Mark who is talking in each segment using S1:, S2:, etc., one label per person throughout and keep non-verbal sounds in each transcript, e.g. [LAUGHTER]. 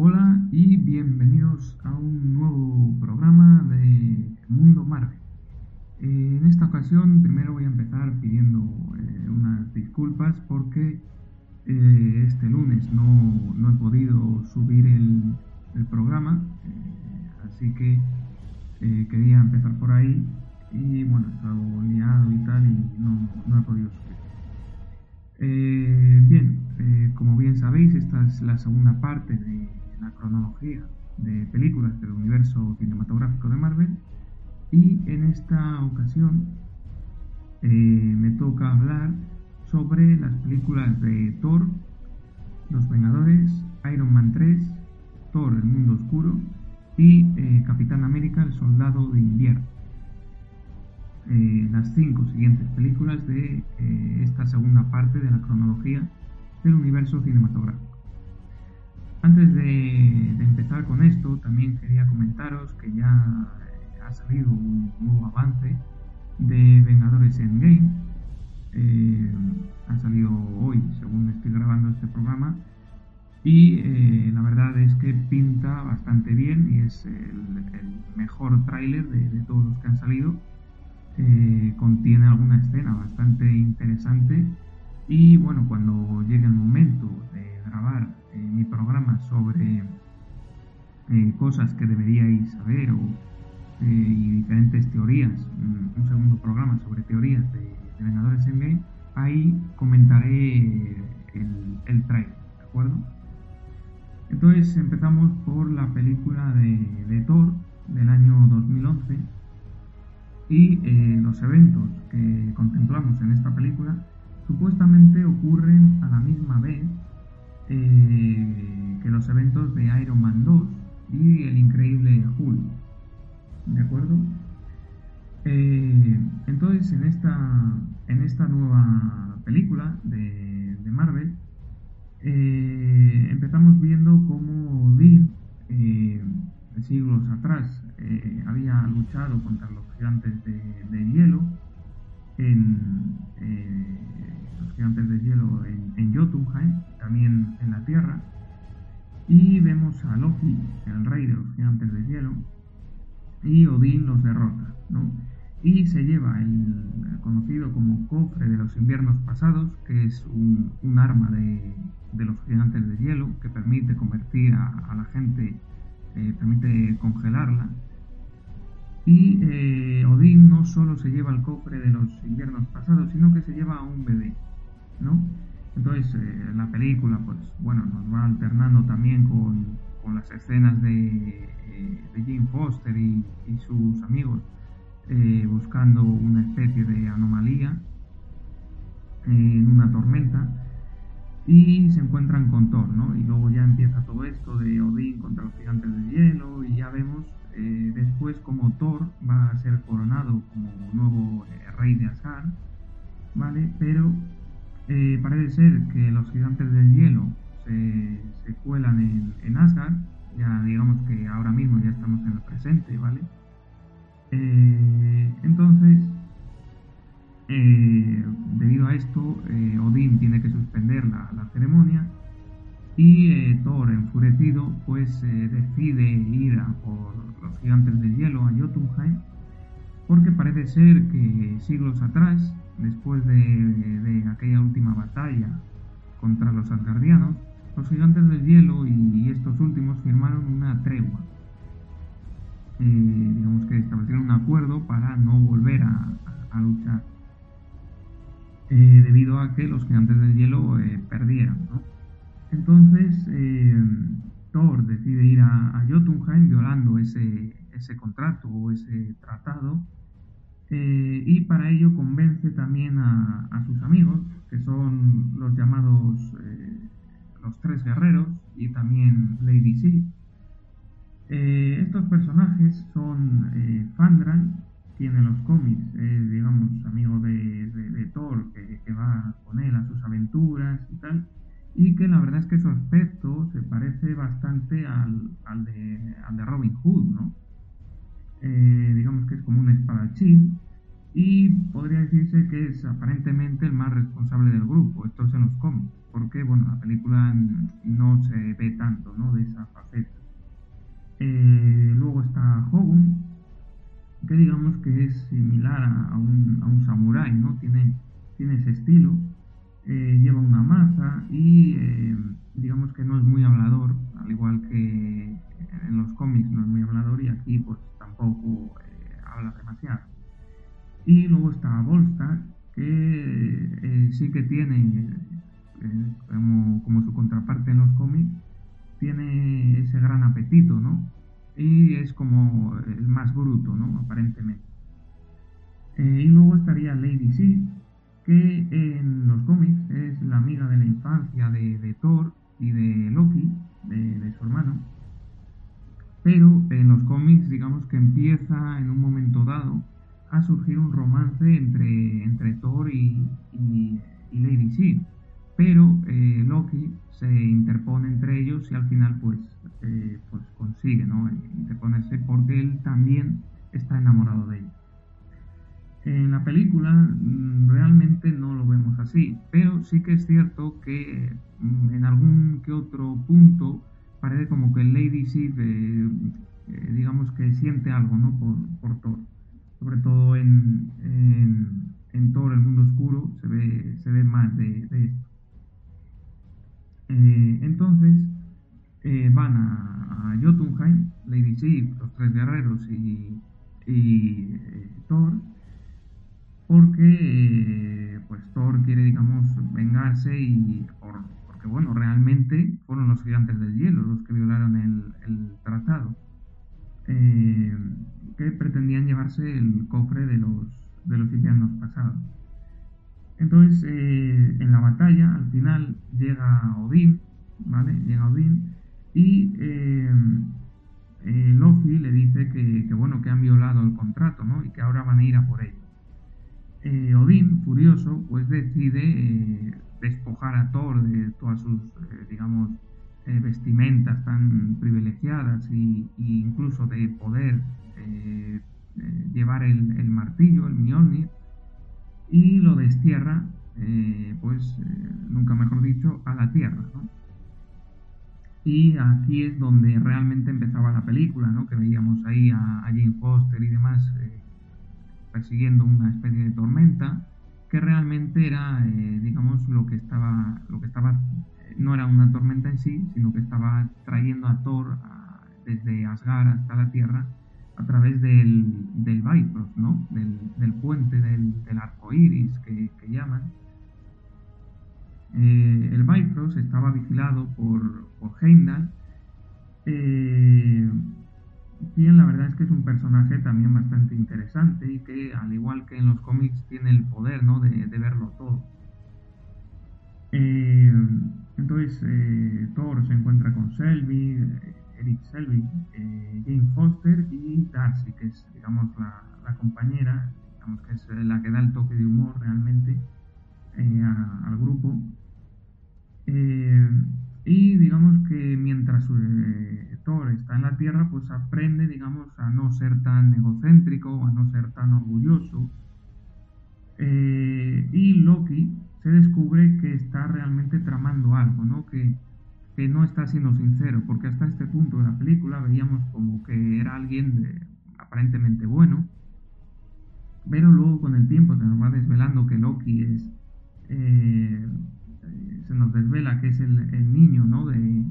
S1: Hola y bienvenidos a un nuevo programa de Mundo Marvel. Eh, en esta ocasión primero voy a empezar pidiendo eh, unas disculpas porque eh, este lunes no, no, he podido subir el, programa, así que quería empezar por ahí y bueno, he estado liado y tal y no, no he podido subir. bien, como bien sabéis, esta es la segunda parte de cronología de películas del universo cinematográfico de Marvel y en esta ocasión eh, me toca hablar sobre las películas de Thor, Los Vengadores, Iron Man 3, Thor, el mundo oscuro y eh, Capitán América, el soldado de invierno. Eh, las cinco siguientes películas de esta segunda parte de la cronología del universo cinematográfico. Antes de, empezar con esto, también quería comentaros que ya ha salido un nuevo avance de Vengadores Endgame. Eh, ha salido hoy, según estoy grabando este programa. Y eh, la verdad es que pinta bastante bien y es el, mejor tráiler de, todos los que han salido. Eh, contiene alguna escena bastante interesante y bueno, cuando llegue el momento de grabar eh, mi programa sobre eh, cosas que deberíais saber o, eh, y diferentes teorías, un, segundo programa sobre teorías de, Vengadores Endgame, ahí comentaré el, el trailer, ¿de acuerdo? Entonces empezamos por la película de, de Thor del año 2011 y los eventos que contemplamos en esta película supuestamente ocurren a la misma vez eh, que los eventos de Iron Man 2 y el increíble Hulk. ¿De acuerdo? Eh, entonces, en esta, en esta nueva película de, Marvel, eh, empezamos viendo cómo Dean, siglos atrás, había luchado contra los gigantes de, hielo en los gigantes de hielo en, en Jotunheim también en la Tierra. Y vemos a Loki, el rey de los gigantes de hielo, y Odín los derrota, ¿no? Y se lleva el conocido como cofre de los inviernos pasados, que es un, arma de, los gigantes de hielo que permite convertir a, la gente, eh, permite congelarla. Y eh, Odín no solo se lleva el cofre de los inviernos pasados, sino que se lleva a un bebé, ¿no? Entonces, eh, la película, pues bueno, nos va alternando también con, las escenas de, eh, de Jane Foster y, sus amigos eh, buscando una especie de anomalía en una tormenta y se encuentran con Thor, ¿no? Y luego ya empieza todo esto de Odín contra los gigantes de hielo y ya vemos después como Thor va a ser coronado como nuevo rey de Asgard, ¿vale? Pero eh, parece ser que los gigantes del hielo se, cuelan en, Asgard, ya digamos que ahora mismo ya estamos en el presente, ¿vale? Eh, entonces, eh, debido a esto, Odín tiene que suspender la, la ceremonia y Thor, enfurecido, pues decide ir a por los gigantes del hielo a Jotunheim, porque parece ser que siglos atrás después de, aquella última batalla contra los asgardianos, los gigantes del hielo y, estos últimos firmaron una tregua. Eh, digamos que establecieron un acuerdo para no volver a, luchar. Eh, debido a que los gigantes del hielo eh, perdieron. Entonces, Thor decide ir a, Jotunheim violando ese contrato o ese tratado eh, y para ello convence también a, sus amigos, que son los llamados eh, los tres guerreros y también Lady Sif. Eh, estos personajes son Fandral, quien en los cómics digamos, amigo de, Thor, que, va con él a sus aventuras y tal, y que la verdad es que su aspecto se parece bastante al, al de Robin Hood, ¿no? Eh, digamos que es como un espadachín, y podría decirse que es aparentemente el más responsable del grupo, esto es en los cómics, porque bueno, la película no se ve tanto ¿no? de esa faceta. Eh, luego está Hogun, que digamos que es similar a, un, a un samurái, ¿no? Tiene, tiene ese estilo, eh, lleva una maza y digamos que no es muy hablador, al igual que en los cómics no es muy hablador y aquí pues tampoco eh, habla demasiado. Y luego está Volstar, que eh, sí que tiene, eh, como, su contraparte en los cómics, tiene ese gran apetito, ¿no? Y es como el más bruto, ¿no? Aparentemente. y luego estaría Lady Sif, que en los cómics es la amiga de la infancia de, Thor y de Loki, de su hermano pero en los cómics digamos que empieza en un momento dado a surgir un romance entre, entre Thor y, Lady Sif, pero eh, Loki se interpone entre ellos y al final pues, eh, pues consigue ¿no? interponerse porque él también está enamorado de ella. En la película mm, realmente no lo vemos así, pero sí que es cierto que mm, en algún que otro punto parece como que Lady Sif, eh, eh, digamos que siente algo, ¿no? Por, por Thor. Sobre todo en, en, en, Thor, el mundo oscuro, se ve, se ve más de, esto. Eh, entonces, van a, Jotunheim, Lady Sif, los tres guerreros y, y Thor, porque pues Thor quiere, digamos, vengarse y porque bueno, realmente fueron los gigantes del hielo los que violaron el, tratado, eh, que pretendían llevarse el cofre de los, de los pasados. Entonces, eh, en la batalla, al final, llega Odín, ¿vale? Llega Odín y eh, Loki le dice que, que, bueno, que han violado el contrato, ¿no? Y que ahora van a ir a por ello. Odín, furioso, pues decide despojar a Thor de todas sus, eh, digamos, eh, vestimentas tan privilegiadas y, incluso de poder eh, llevar el, martillo, el Mjolnir, y lo destierra, pues, nunca mejor dicho, a la tierra, Y aquí es donde realmente empezaba la película, ¿no? Que veíamos ahí a, a Jane Foster y demás persiguiendo una especie de tormenta que realmente era, eh, digamos, lo que estaba, lo que estaba, no era una tormenta en sí, sino que estaba trayendo a Thor desde Asgard hasta la Tierra a través del, del Bifrost, ¿no? Del, puente del, del arco iris que, llaman. Eh, el Bifrost estaba vigilado por, por Heimdall. Eh, quien la verdad es que es un personaje también bastante interesante y que al igual que en los cómics tiene el poder ¿no? de, verlo todo. Eh, entonces eh, Thor se encuentra con Selby, Eric Selby, eh, Jane Foster y Darcy, que es digamos la, compañera, digamos que es la que da el toque de humor realmente al grupo. Y digamos que mientras está en la Tierra, pues aprende, digamos, a no ser tan egocéntrico, a no ser tan orgulloso. Eh, y Loki se descubre que está realmente tramando algo, ¿no? Que, que, no está siendo sincero, porque hasta este punto de la película veíamos como que era alguien aparentemente bueno, pero luego con el tiempo se nos va desvelando que Loki es, eh, eh, se nos desvela que es el, niño, ¿no? De,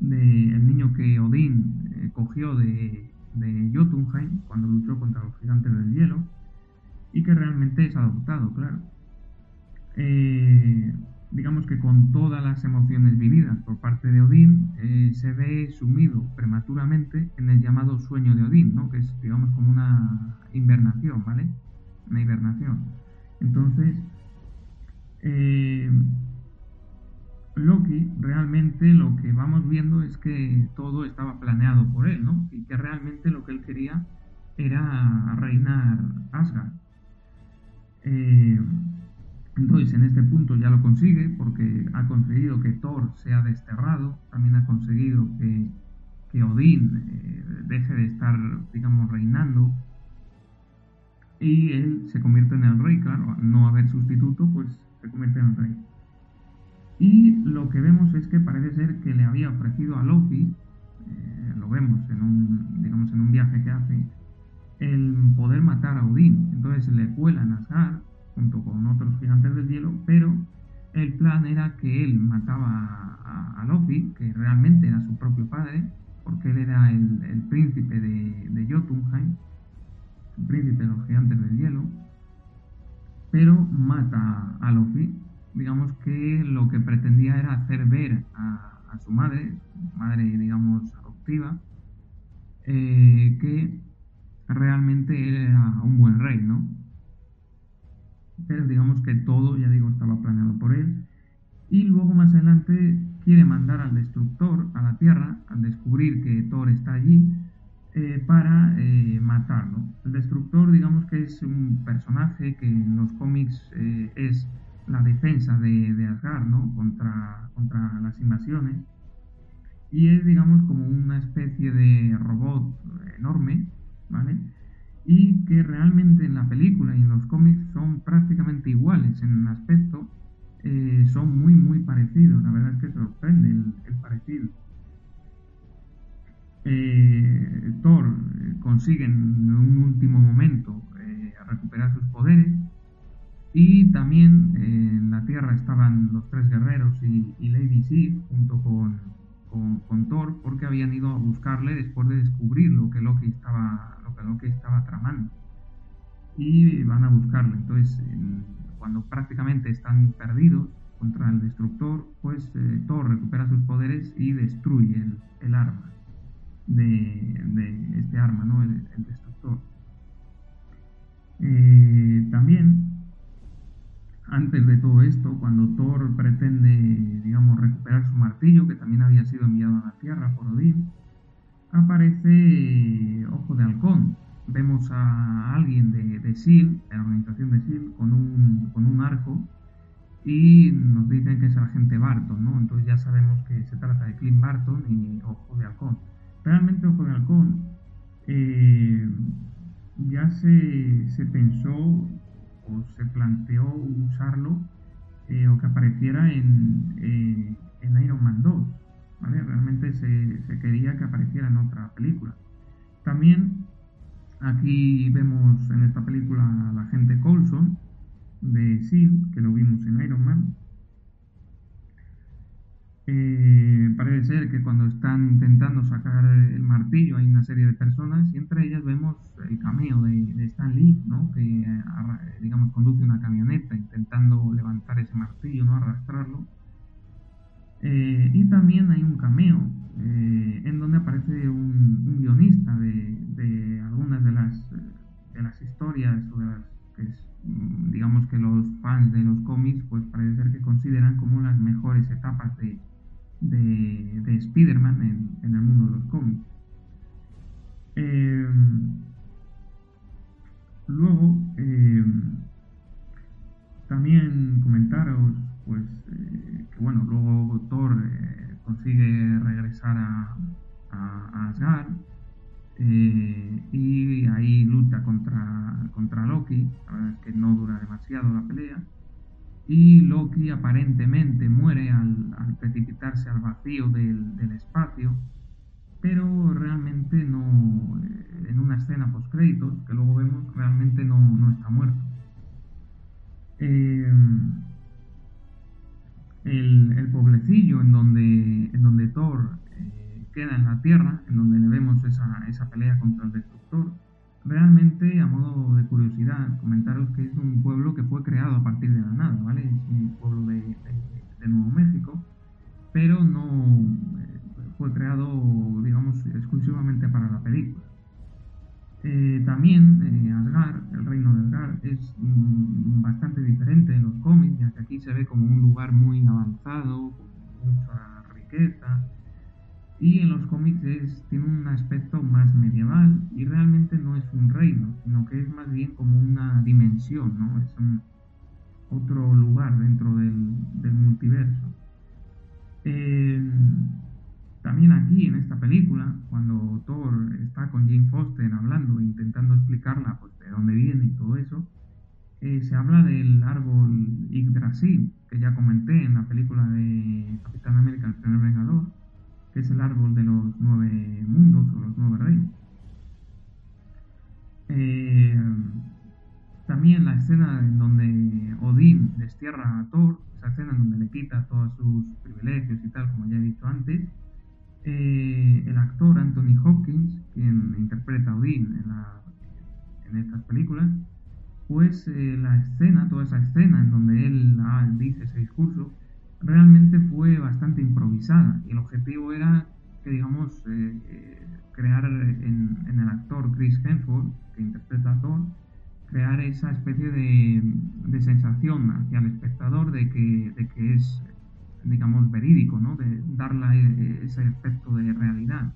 S1: el niño que Odín eh, cogió de, de Jotunheim cuando luchó contra los gigantes del hielo y que realmente es adoptado, claro. Eh, digamos que con todas las emociones vividas por parte de Odín, eh, se ve sumido prematuramente en el llamado sueño de Odín, ¿no? que es digamos como una invernación, ¿vale? Una hibernación. Entonces, eh, Loki realmente lo que vamos viendo es que todo estaba planeado por él, ¿no? Y que realmente lo que él quería era reinar Asgard. Eh, entonces, en este punto ya lo consigue porque ha conseguido que Thor sea desterrado, también ha conseguido que, que Odín eh, deje de estar, digamos, reinando y él se convierte en el rey, claro, no haber sustituto, pues en el rey. Y lo que vemos es que parece ser que le había ofrecido a Loki, eh, lo vemos en un, digamos, en un viaje que hace, el poder matar a Odín. Entonces le cuelan a junto con otros gigantes del hielo, pero el plan era que él mataba a, Loki, que realmente era su propio padre, porque él era el, príncipe de, de, Jotunheim, el príncipe de los gigantes del hielo, pero mata a Loki. Digamos que lo que pretendía era hacer ver a, su madre, madre digamos adoptiva, eh, que realmente era un buen rey, ¿no? pero digamos que todo, ya digo, estaba planeado por él. Y luego más adelante quiere mandar al destructor a la Tierra al descubrir que Thor está allí eh, para eh, matarlo. El destructor, digamos que es un personaje que en los cómics eh, es la defensa de, Asgard, ¿no? Contra, contra las invasiones. Y es, digamos, como una especie de robot enorme, ¿vale? y que realmente en la película y en los cómics son prácticamente iguales en aspecto, son muy muy parecidos, la verdad es que sorprende el, parecido. Eh, Thor eh, consigue en un último momento recuperar sus poderes y también en la Tierra estaban los tres guerreros y, Lady Sif junto con Thor porque habían ido a buscarle después de descubrir lo que Loki estaba, tramando. Y van a buscarle. Entonces, cuando prácticamente están perdidos contra el destructor, pues eh, Thor recupera sus poderes y destruye el, arma de, este arma, ¿no? El, destructor. Eh, también antes de todo esto, cuando Thor pretende, digamos, recuperar su martillo, que también había sido enviado a la Tierra por Odín, aparece Ojo de Halcón. Vemos a alguien de, de SEAL, de la organización de SEAL, con un, con un arco y nos dicen que es el agente Barton, ¿no? Entonces ya sabemos que se trata de Clint Barton y Ojo de Halcón. Realmente Ojo de Halcón eh, ya se, se pensó o se planteó usarlo eh, o que apareciera en, eh, Iron Man 2. ¿vale? Realmente se, se, quería que apareciera en otra película. También aquí vemos en esta película a la gente Coulson de SEAL, que lo vimos en Iron Man. Eh, parece ser que cuando están intentando sacar el martillo hay una serie de personas y entre ellas vemos el cameo de, Stan Lee, ¿no? que digamos conduce una camioneta intentando levantar ese martillo, no arrastrarlo. Eh, y también hay un cameo eh, en donde aparece un, guionista de, algunas de las, de las historias o de las que digamos que los fans de los cómics pues parece ser que consideran como las mejores etapas de, de, de Spider-Man en, el mundo de los cómics. Eh, luego, eh, también comentaros, pues, eh, que bueno, luego Thor consigue regresar a, Asgard y ahí lucha contra, contra Loki. La verdad es que no dura demasiado la pelea y Loki aparentemente muere al, precipitarse al vacío del, espacio, pero realmente no, eh, en una escena post créditos que luego vemos, realmente no, está muerto. Eh, el, pueblecillo en donde, en donde Thor eh, queda en la Tierra, en donde le vemos esa, esa pelea contra el Destructor, realmente, a modo de curiosidad, comentaros que es un pueblo que fue creado a partir de la nada, ¿vale? Es un pueblo de, de, Nuevo México, pero no eh, fue creado, digamos, exclusivamente para la película. Eh, también eh, el reino de Asgard, es mm, bastante diferente en los cómics, ya que aquí se ve como un lugar muy avanzado, con mucha riqueza, y en los cómics tiene un aspecto más medieval y realmente no es un reino, sino que es más bien como una dimensión, ¿no? Es un otro lugar dentro del, multiverso. Eh, también aquí, en esta película, cuando Thor está con Jane Foster hablando, intentando explicarla pues, de dónde viene y todo eso, eh, se habla del árbol Yggdrasil, que ya comenté en la película de Capitán América, el primer Vengador, que es el árbol de los nueve mundos o los nueve reinos. Eh, también la escena en donde Odín destierra a Thor, esa escena en donde le quita todos sus privilegios y tal, como ya he dicho antes, eh, el actor Anthony Hopkins, quien interpreta a Odín en, estas películas, pues eh, la escena, toda esa escena en donde él ah, dice ese discurso, realmente fue bastante improvisada y el objetivo era que, digamos, eh, crear en, el actor Chris Hemsworth, que interpreta a Thor, crear esa especie de, sensación hacia el espectador de que, de que es digamos, verídico, ¿no? De darle eh, ese efecto de realidad.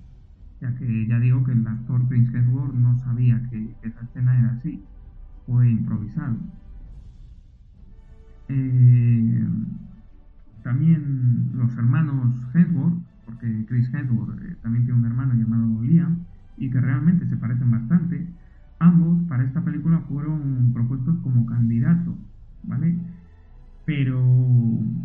S1: Ya que ya digo que el actor Prince Hemsworth no sabía que, esa escena era así, fue improvisado. Eh, también los hermanos Hemsworth, porque Chris Hemsworth eh, también tiene un hermano llamado Liam, y que realmente se parecen bastante, ambos para esta película fueron propuestos como candidatos, ¿vale? pero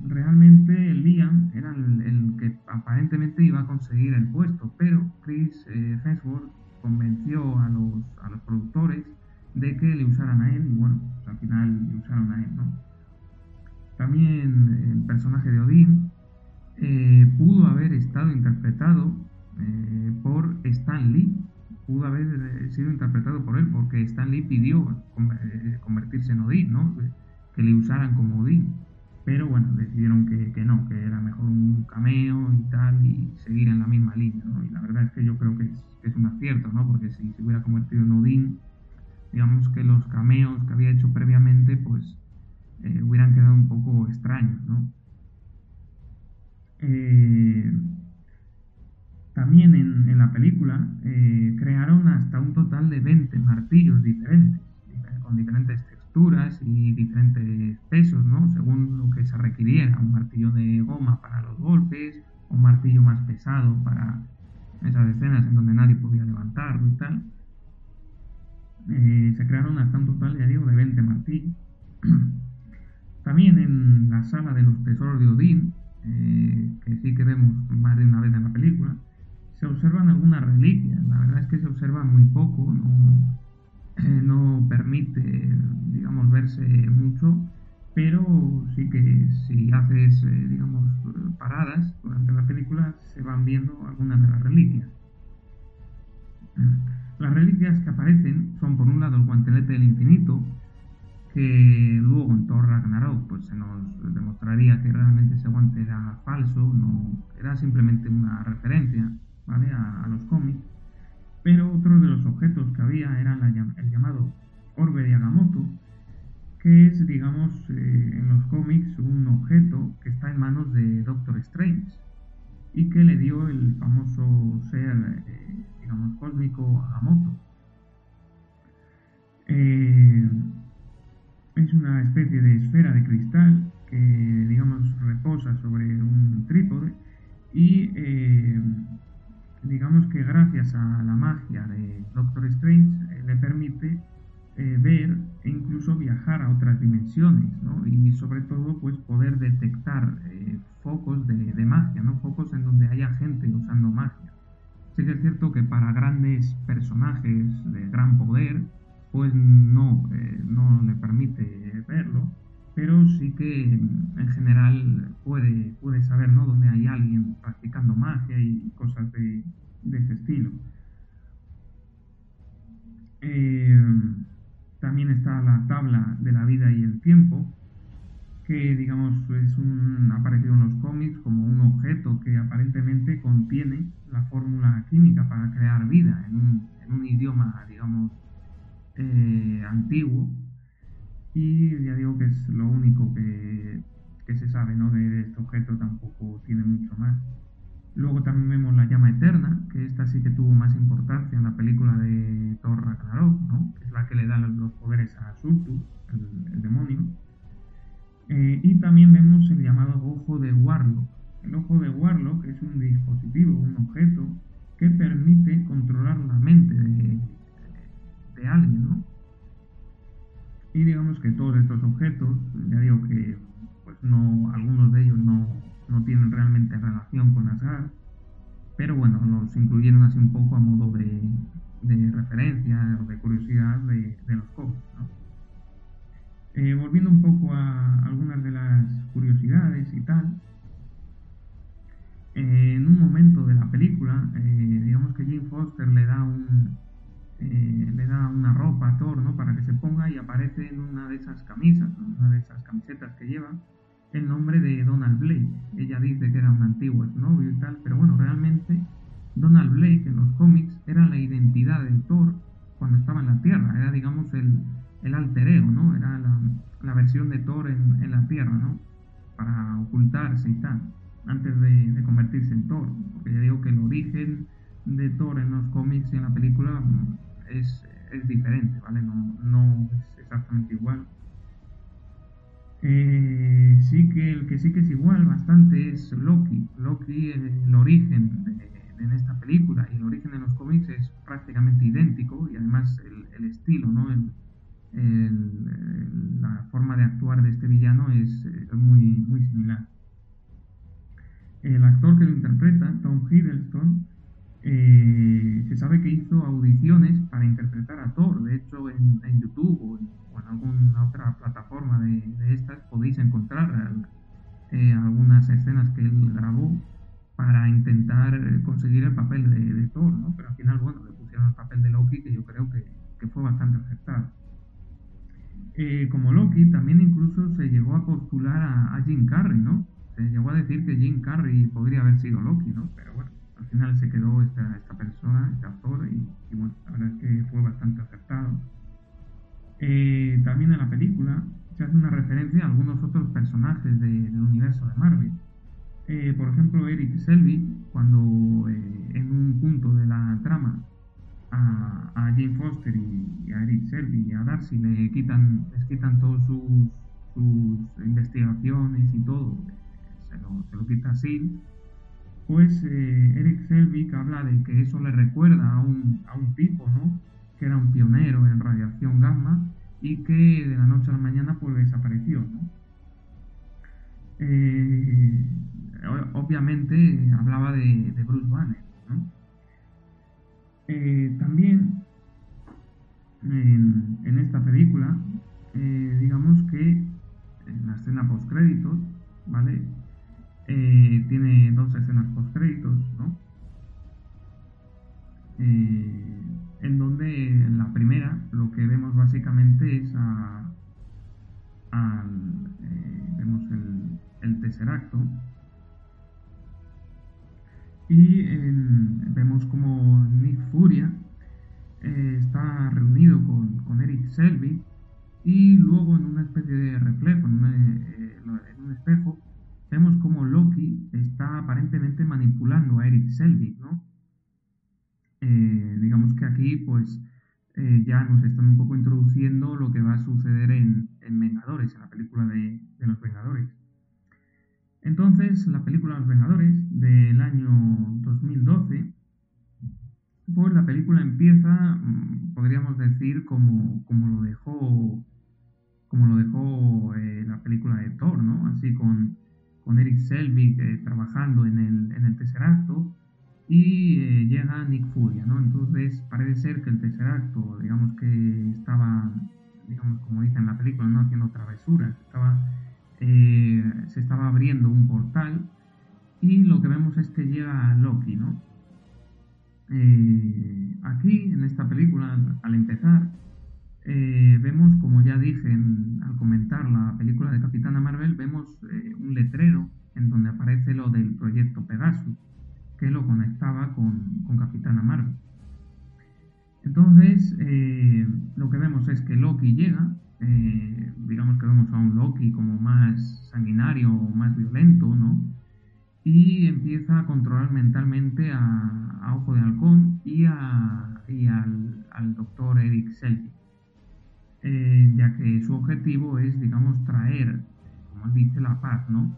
S1: realmente Liam era el, que aparentemente iba a conseguir el puesto, pero Chris eh, Hemsworth convenció a los, a los productores de que le usaran a él y bueno, pues al final le usaron a él, ¿no? También el personaje de Odín eh, pudo haber estado interpretado eh, por Stan Lee, pudo haber sido interpretado por él, porque Stan Lee pidió convertirse en Odín, ¿no? que le usaran como Odín. Pero bueno, decidieron que, que, no, que era mejor un cameo y tal, y seguir en la misma línea. Y la verdad es que yo creo que es, es un acierto, ¿no? Porque si se hubiera convertido en Odín, digamos que los cameos que había hecho previamente, pues eh, hubieran quedado un poco extraños, ¿no? Eh, también en, la película eh, crearon hasta un total de 20 martillos diferentes, con diferentes y diferentes pesos, ¿no? Según lo que se requiriera, un martillo de goma para los golpes, un martillo más pesado para esas escenas en donde nadie podía levantarlo y tal. Se crearon hasta un total, ya digo, de 20 martillos. [CLEARS THROAT] También en la sala de los tesoros de Odín, eh, que sí que vemos más de una vez en la película, se observan algunas reliquias. La verdad es que se observa muy poco, no, eh, no permite, digamos, verse mucho, pero sí que si haces, eh, digamos, paradas durante la película, se van viendo algunas de las reliquias. Las reliquias que aparecen son, por un lado, el guantelete del infinito, que luego en Thor Ragnarok pues, se nos demostraría que realmente ese guante era falso, no era simplemente una referencia ¿vale? a los cómics. Pero otro de los objetos que había era el llamado Orbe de Agamotto, que es, digamos, eh, en los cómics un objeto que está en manos de Doctor Strange y que le dio el famoso ser, eh, digamos, cósmico Agamotto. Eh, es una especie de esfera de cristal que, digamos, reposa sobre un trípode y digamos que gracias a la magia de Doctor Strange eh, le permite eh, ver e incluso viajar a otras dimensiones, ¿no? Y sobre todo, pues poder detectar eh, focos de, magia, ¿no? Focos en donde haya gente usando magia. Sí que es cierto que para grandes personajes de gran poder, pues no, no le permite verlo, pero sí que en general puede, puede saber ¿no? dónde hay alguien practicando magia y cosas de, ese estilo. Eh, también está la tabla de la vida y el tiempo, que digamos es un, ha aparecido en los cómics como un objeto que aparentemente contiene la fórmula química para crear vida en un, en un idioma, digamos, eh, antiguo y ya digo que es lo único que, se sabe ¿no? de, este objeto, tampoco tiene mucho más. Luego también vemos la llama eterna, que esta sí que tuvo más importancia en la película de Thor Ragnarok, ¿no? que es la que le da los poderes a Surtur, el, demonio. Eh, y también vemos el llamado ojo de Warlock. El ojo de Warlock es un dispositivo, un objeto que permite controlar la mente de, de alguien, ¿no? Y digamos que todos estos objetos, ya digo que pues no, algunos de ellos no, tienen realmente relación con Asgard, pero bueno, los incluyeron así un poco a modo de, referencia o de curiosidad de, los cómics. Eh, volviendo un poco a algunas de las curiosidades y tal, eh, en un momento de la película, eh, digamos que Jane Foster le da un, eh, le da una ropa a Thor, ¿no? Para que se ponga y aparece en una de esas camisas, una de esas camisetas que lleva, el nombre de Donald Blake. Ella dice que era un antiguo novio y tal, pero bueno, realmente Donald Blake en los cómics era la identidad de Thor cuando estaba en la Tierra, era digamos el, el alter ego, ¿no? Era la, versión de Thor en, la Tierra, ¿no? Para ocultarse y tal, antes de, de convertirse en Thor, porque ya digo que el origen de Thor en los cómics y en la película es, diferente, ¿vale? No, es exactamente igual. Eh, sí que el que sí que es igual bastante es Loki. Loki, el origen en esta película y el origen en los cómics es prácticamente idéntico y además el, el estilo, ¿no? El, la forma de actuar de este villano es, es muy, muy similar. El actor que lo interpreta, Tom Hiddleston, eh, se sabe que hizo audiciones para interpretar a Thor. De hecho, en, YouTube o en, alguna otra plataforma de, estas podéis encontrar eh, algunas escenas que él grabó para intentar conseguir el papel de, Thor, ¿no? Pero al final, bueno, le pusieron el papel de Loki, que yo creo que, fue bastante aceptado. Eh, como Loki, también incluso se llegó a postular a, a Jim Carrey, ¿no? Se llegó a decir que Jim Carrey podría haber sido Loki, ¿no? Pero final se quedó esta, esta persona, este actor, y, bueno, la verdad es que fue bastante acertado. Eh, también en la película se hace una referencia a algunos otros personajes del universo de Marvel. Eh, por ejemplo, Eric Selvig, cuando eh, en un punto de la trama a, a Jane Foster y, a Eric Selvig y a Darcy le quitan, les quitan todas sus, sus investigaciones y todo, se lo, se lo quita a pues eh, Eric Selvig habla de que eso le recuerda a un, a un tipo, ¿no? Que era un pionero en radiación gamma y que de la noche a la mañana pues desapareció, ¿no? Eh, obviamente hablaba de, Bruce Banner, ¿no? Eh, también en, en, esta película, digamos que en la escena post créditos, ¿vale? Eh, tiene dos escenas post créditos, ¿no? Eh, en donde en la primera lo que vemos básicamente es a, eh, vemos el, el tercer acto y vemos como Nick Furia está reunido con, con, Eric Selby y luego en una especie de reflejo, en un espejo, vemos como Loki está aparentemente manipulando a Eric Selvig, ¿no? Eh, digamos que aquí, pues, eh, ya nos están un poco introduciendo lo que va a suceder en, Vengadores, en la película de, Los Vengadores. Entonces, la película Los Vengadores del año 2012, pues la película empieza, mm, podríamos decir, como, como lo dejó como lo dejó eh, la película de Thor, ¿no? Así con con Eric Selvig eh, trabajando en el, en el tercer acto y eh, llega Nick Furia, ¿no? Entonces parece ser que el tercer acto, digamos que estaba digamos, como dice en la película, no haciendo travesuras, estaba, eh, se estaba abriendo un portal y lo que vemos es que llega Loki, ¿no? Aquí, en esta película, al empezar, eh, vemos, como ya dije al comentar la película de Capitana Marvel, vemos un letrero en donde aparece lo del proyecto Pegasus, que lo conectaba con, con Capitana Marvel. Entonces, eh, lo que vemos es que Loki llega, eh, digamos que vemos a un Loki como más sanguinario o más violento, ¿no? Y empieza a controlar mentalmente a, Ojo de Halcón y, al, doctor Eric Selby, eh, ya que su objetivo es, digamos, traer, como dice, la paz, ¿no?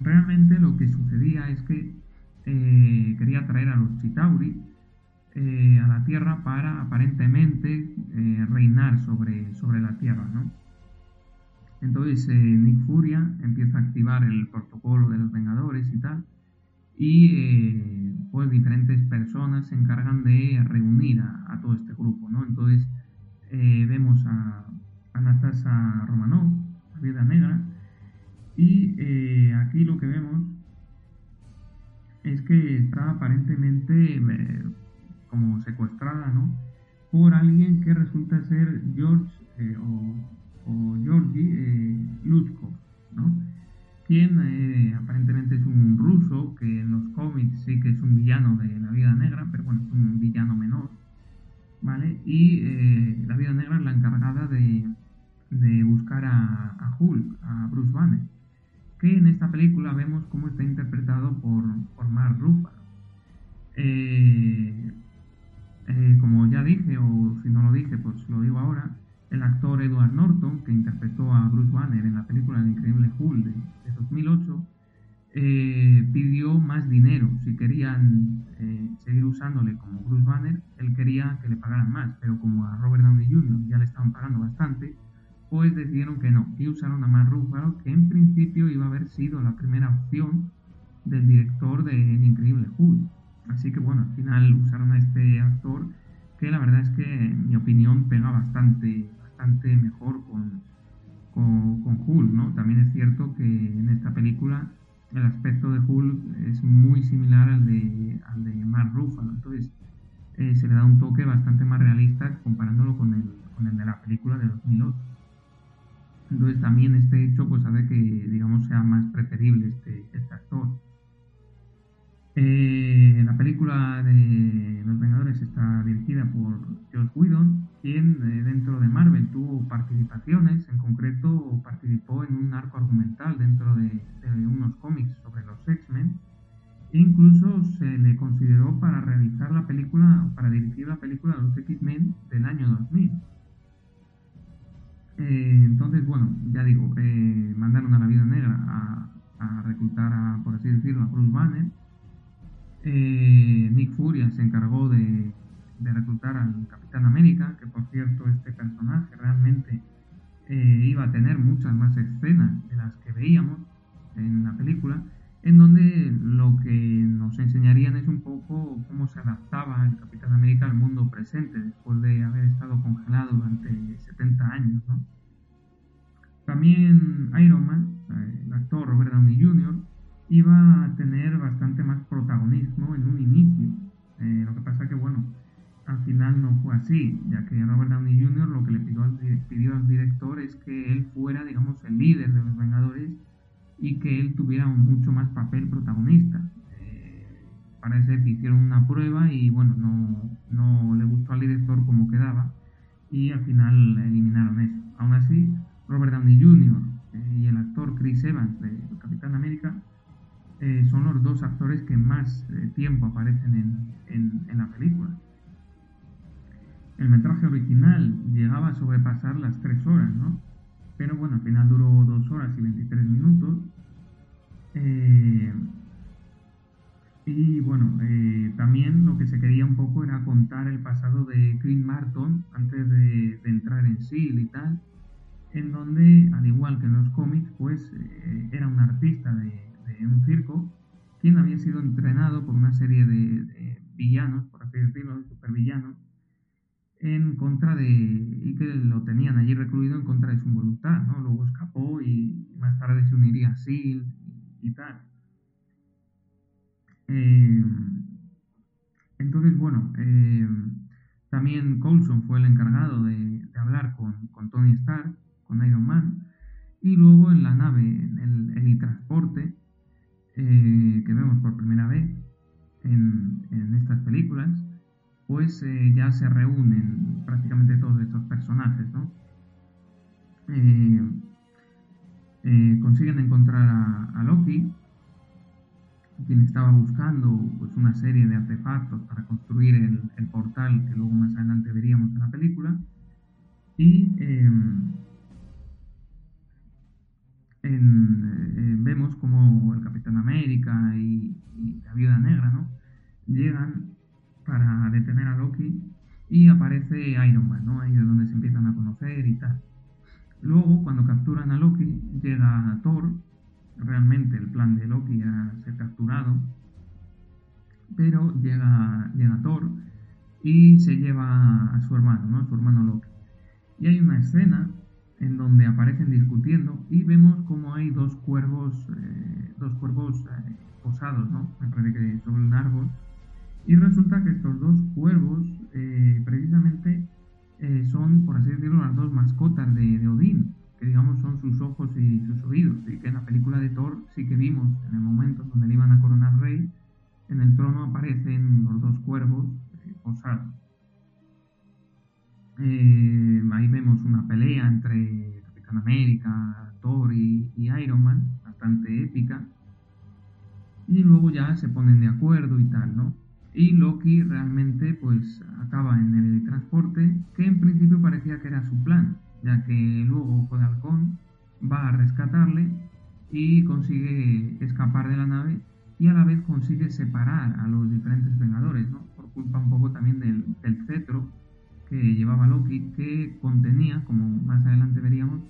S1: Realmente lo que sucedía es que quería traer a los Chitauri, eh, a la Tierra para aparentemente eh, reinar sobre, sobre la Tierra, ¿no? Entonces eh, Nick Furia empieza a activar el protocolo de los Vengadores y tal, y pues diferentes personas se encargan de reunir a, todo este grupo, ¿no? Entonces vemos a, a Natasha Romanoff, la Vida Negra, y aquí lo que vemos es que está aparentemente como secuestrada, ¿no? Por alguien que resulta ser George eh, o, o, Georgi eh, ¿no? Quien eh, aparentemente es un ruso que en los cómics sí que es un villano de la vida negra, pero bueno, es un villano menor, ¿vale? Y eh, la vida negra es la encargada de, de buscar a, a, Hulk, a Bruce Banner, que en esta película vemos cómo está interpretado por, por Mark Ruffalo. Eh, eh, como ya dije, o si no lo dije, pues lo digo ahora, el actor Edward Norton, que interpretó a Bruce Banner en la película El Increíble Hulk de, 2008, eh, pidió más dinero. Si querían eh, seguir usándole como Bruce Banner, él quería que le pagaran más, pero como a Robert Downey Jr. ya le estaban pagando bastante, pues decidieron que no, y usaron a Mark Ruffalo, que en principio iba a haber sido la primera opción del director de El Increíble Hulk. Así que bueno, al final usaron a este actor que la verdad es que en mi opinión pega bastante, bastante mejor con, con, Hulk, ¿no? También es cierto que en esta película el aspecto de Hulk es muy similar al de, al de Mark Ruffalo, entonces eh, se le da un toque bastante más realista comparándolo con el, con el de la película de 2008. Entonces también este hecho pues hace que digamos sea más preferible este, este actor. Eh, la película de Los Vengadores está dirigida por Josh Whedon, quien eh, dentro de Marvel tuvo participaciones, en concreto participó en un arco argumental dentro de, unos cómics sobre los X-Men. E incluso se le consideró para realizar la película, para dirigir la película de los X-Men del año 2000. Eh, entonces, bueno, ya digo, mandaron a la vida negra a, reclutar a, por así decirlo, a Bruce Banner eh, Nick Furia se encargó de, reclutar al Capitán América, que por cierto este personaje realmente eh, iba a tener muchas más escenas de las que veíamos en la película, en donde lo que nos enseñarían es un poco cómo se adaptaba el Capitán América al mundo presente después de haber estado congelado durante 70 años. También Iron Man, eh, el actor Robert Downey Jr., iba a tener bastante más protagonismo en un inicio. Eh, lo que pasa que, bueno, al final no fue así, ya que Robert Downey Jr. lo que le pidió al, pidió al director es que él fuera, digamos, el líder de los Vengadores y que él tuviera mucho más papel protagonista. Eh, parece que hicieron una prueba y, bueno, no, le gustó al director como quedaba y al final eliminaron eso. Aún así, Robert Downey Jr. Y el actor Chris Evans de Capitán América eh, son los dos actores que más eh, tiempo aparecen en, la película. El metraje original llegaba a sobrepasar las tres horas, ¿no? Pero bueno, al final duró dos horas y 23 minutos. Eh, y bueno, también lo que se quería un poco era contar el pasado de Clint Martin antes de, entrar en SEAL y tal, en donde, al igual que en los cómics, pues era un artista de, de un circo, quien había sido entrenado por una serie de, villanos, por así decirlo, de supervillanos, en contra de, y que lo tenían allí recluido en contra de su voluntad, ¿no? Luego escapó y más tarde se uniría a SEAL y, tal. Eh, entonces, bueno, eh, también Coulson fue el encargado de, hablar con, Tony Stark, con Iron Man, y luego en la nave, en el helitransporte, eh, que vemos por primera vez en, en estas películas, pues ya se reúnen prácticamente todos estos personajes, ¿no? Eh, eh, consiguen encontrar a, Loki, quien estaba buscando pues, una serie de artefactos para construir el, portal que luego más adelante veríamos en la película. Y em, vemos como el Capitán América y, y la Viuda Negra ¿no? llegan para detener a Loki y aparece Iron Man, ¿no? Ahí es donde se empiezan a conocer y tal. Luego, cuando capturan a Loki, llega Thor. Realmente el plan de Loki ya se ha capturado. Pero llega, llega Thor y se lleva a su hermano, ¿no? Su hermano Loki. Y hay una escena en donde aparecen discutiendo y vemos como hay dos cuervos, eh, dos cuervos eh, posados, ¿no? Sobre un árbol y resulta que estos dos cuervos, eh, precisamente, eh, son, por así decirlo, las dos mascotas de, Odín, que digamos son sus ojos y sus oídos, y que en la película de Thor sí que vimos en el momento donde le iban a coronar rey, en el trono aparecen los dos cuervos eh, posados. ahí vemos una pelea entre Capitán América, Thor y Iron Man, bastante épica. Y luego ya se ponen de acuerdo y tal, ¿no? Y Loki realmente pues acaba en el transporte que en principio parecía que era su plan, ya que luego Ojo de Halcón va a rescatarle y consigue escapar de la nave y a la vez consigue separar a los diferentes Vengadores, ¿no? Por culpa un poco también del, cetro que llevaba Loki, que contenía, como más adelante veríamos,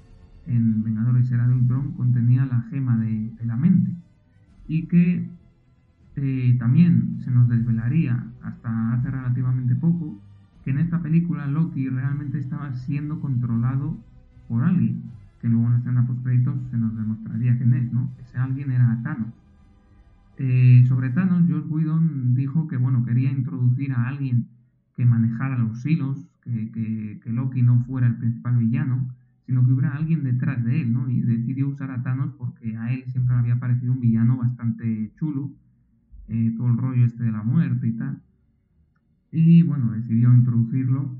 S1: en Vengadores Era de Ultron, contenía la gema de, de la mente. Y que eh, también se nos desvelaría hasta hace relativamente poco que en esta película Loki realmente estaba siendo controlado por alguien, que luego en la escena post créditos se nos demostraría quién es, ¿no? Ese alguien era Thanos. Eh, sobre Thanos, Josh Whedon dijo que bueno, quería introducir a alguien que manejara los hilos, que, que, que, Loki no fuera el principal villano, sino que hubiera alguien detrás de él, ¿no? Y decidió usar a Thanos porque a él siempre le había parecido un villano bastante chulo eh, todo el rollo este de la muerte y tal. Y bueno, decidió introducirlo.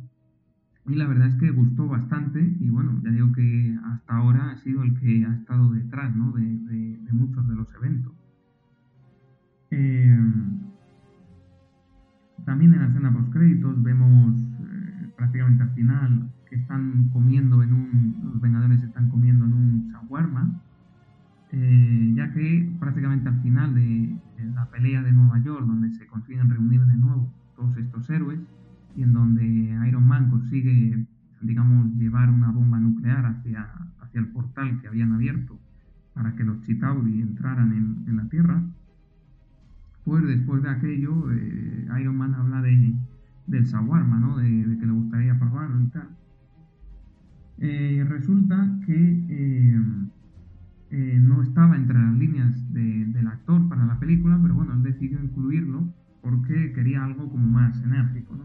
S1: Y la verdad es que gustó bastante. Y bueno, ya digo que hasta ahora ha sido el que ha estado detrás ¿no? de, muchos de los eventos. Eh, también en la escena post créditos vemos eh, prácticamente al final que están comiendo en un. Los Vengadores están comiendo en un shawarma eh, ya que prácticamente al final de, la pelea de Nueva York, donde se consiguen reunir de nuevo todos estos héroes y en donde Iron Man consigue, digamos, llevar una bomba nuclear hacia, hacia el portal que habían abierto para que los Chitauri entraran en, la Tierra, pues después de aquello eh, Iron Man habla de, del Sawarma, ¿no? De, que le gustaría probarlo y tal. Eh, resulta que eh, no estaba entre las líneas del actor para la película, pero bueno, él decidió incluirlo porque quería algo como más enérgico, ¿no?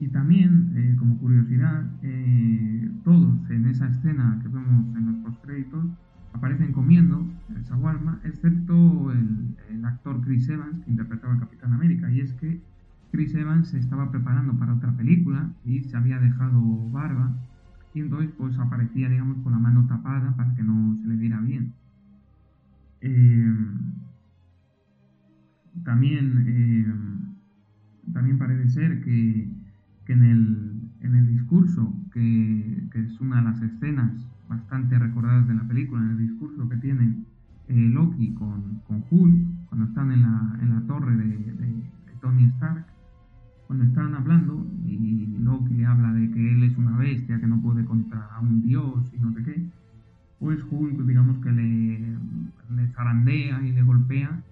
S1: Y también, eh, como curiosidad, eh, todos en esa escena que vemos en los postcréditos aparecen comiendo el shawarma, excepto el, el, actor Chris Evans, que interpretaba al Capitán América. Y es que Chris Evans se estaba preparando para otra película y se había dejado barba y entonces pues aparecía digamos con la mano tapada para que no se le viera bien. Eh, también, eh, también parece ser que, en, el, discurso, que, es una de las escenas bastante recordadas de la película, en el discurso que tiene eh, Loki con, con Hulk, cuando están en la, en la torre de Tony Stark, cuando están hablando y Loki le habla de que él es una bestia que no puede contra un dios y no sé qué, pues Hulk digamos que le, le zarandea y le golpea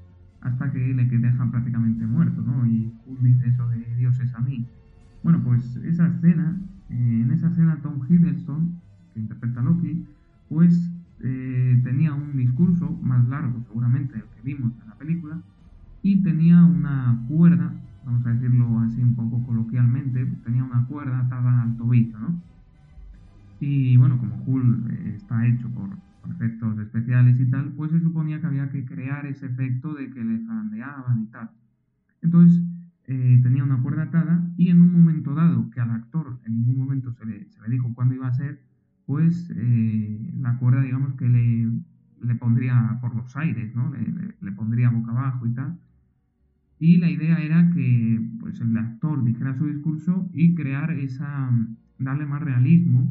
S1: hasta que le deja prácticamente muerto, ¿no? Y Hulk dice eso de dioses a mí. Bueno, pues esa escena, eh, en esa escena Tom Hiddleston, que interpreta a Loki, pues eh, tenía un discurso más largo seguramente del que vimos en la película y tenía una cuerda, vamos a decirlo así un poco coloquialmente, tenía una cuerda atada al tobillo, ¿no? Y bueno, como Hulk eh, está hecho por, efectos especiales y tal, pues se suponía que había que crear ese efecto de que le zarandeaban y tal. Entonces eh, tenía una cuerda atada y en un momento dado, que al actor en ningún momento se le, se le dijo cuándo iba a ser, pues eh, la cuerda digamos que le, le, pondría por los aires, ¿no? Le, le, pondría boca abajo y tal. Y la idea era que pues, el actor dijera su discurso y crear esa, darle más realismo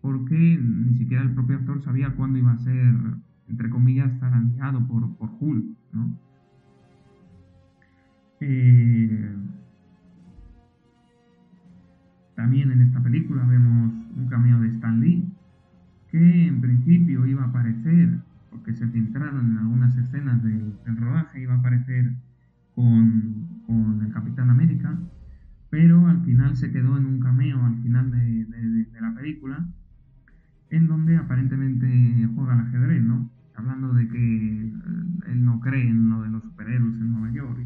S1: porque ni siquiera el propio actor sabía cuándo iba a ser, entre comillas, zarandeado por, por Hulk, ¿no? Eh, también en esta película vemos un cameo de Stan Lee, que en principio iba a aparecer, porque se filtraron en algunas escenas del, rodaje, iba a aparecer con, con, el Capitán América, pero al final se quedó en un cameo al final de, de la película en donde aparentemente juega al ajedrez, ¿no? Hablando de que él no cree en lo de los superhéroes en Nueva York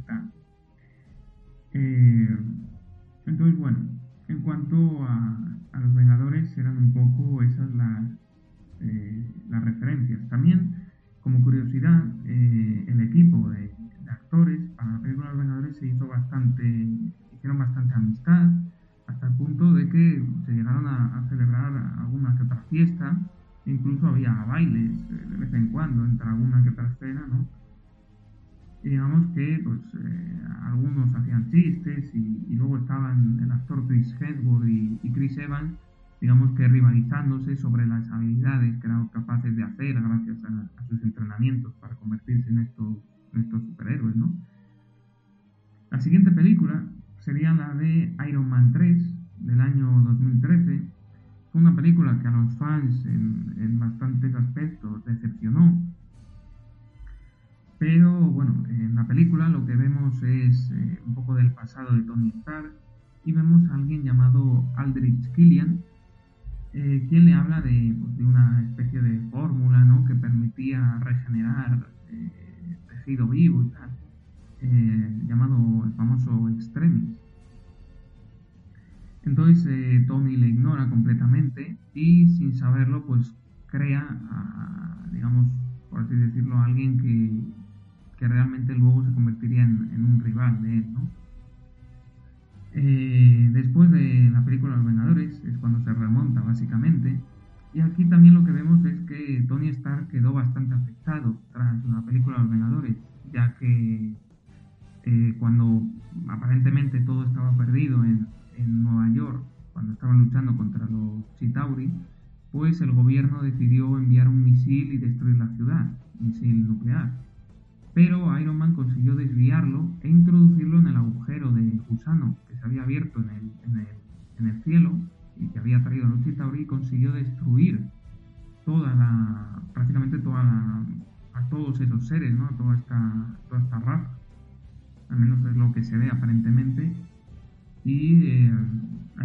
S1: había bailes eh, de vez en cuando entre alguna que otra escena, ¿no? Y digamos que pues eh, algunos hacían chistes y, luego estaban el actor Chris Hemsworth y, Chris Evans, digamos que rivalizándose sobre las habilidades que eran capaces de hacer gracias a, sus entrenamientos para convertirse en estos, estos superhéroes, ¿no? La siguiente película sería la de Iron Man 3 del año 2013. Fue una película que a los fans en, bastantes aspectos decepcionó. Pero bueno, en la película lo que vemos es eh, un poco del pasado de Tony Stark y vemos a alguien llamado Aldrich Killian, eh, quien le habla de, pues, de, una especie de fórmula que permitía regenerar eh, tejido vivo y tal. Llamado el famoso Extremis. Entonces eh, Tony le ignora completamente y sin saberlo pues crea, digamos, por así decirlo, a alguien que, que realmente luego se convertiría en, un rival de él, ¿no? Eh, después de la película Los Vengadores es cuando se remonta básicamente y aquí también lo que vemos es que Tony Stark quedó bastante afectado tras la película Los Vengadores ya que eh, cuando aparentemente todo estaba perdido en, Nueva York, cuando estaban luchando contra los Chitauri, pues el gobierno decidió enviar un misil y destruir la ciudad, misil nuclear. Pero Iron Man consiguió desviarlo e introducirlo en el agujero de gusano que se había abierto en el, en el, cielo y que había traído a los Chitauri y consiguió destruir toda la, prácticamente toda la, a todos esos seres, ¿no? toda esta, toda esta raza al menos es lo que se ve aparentemente, y eh,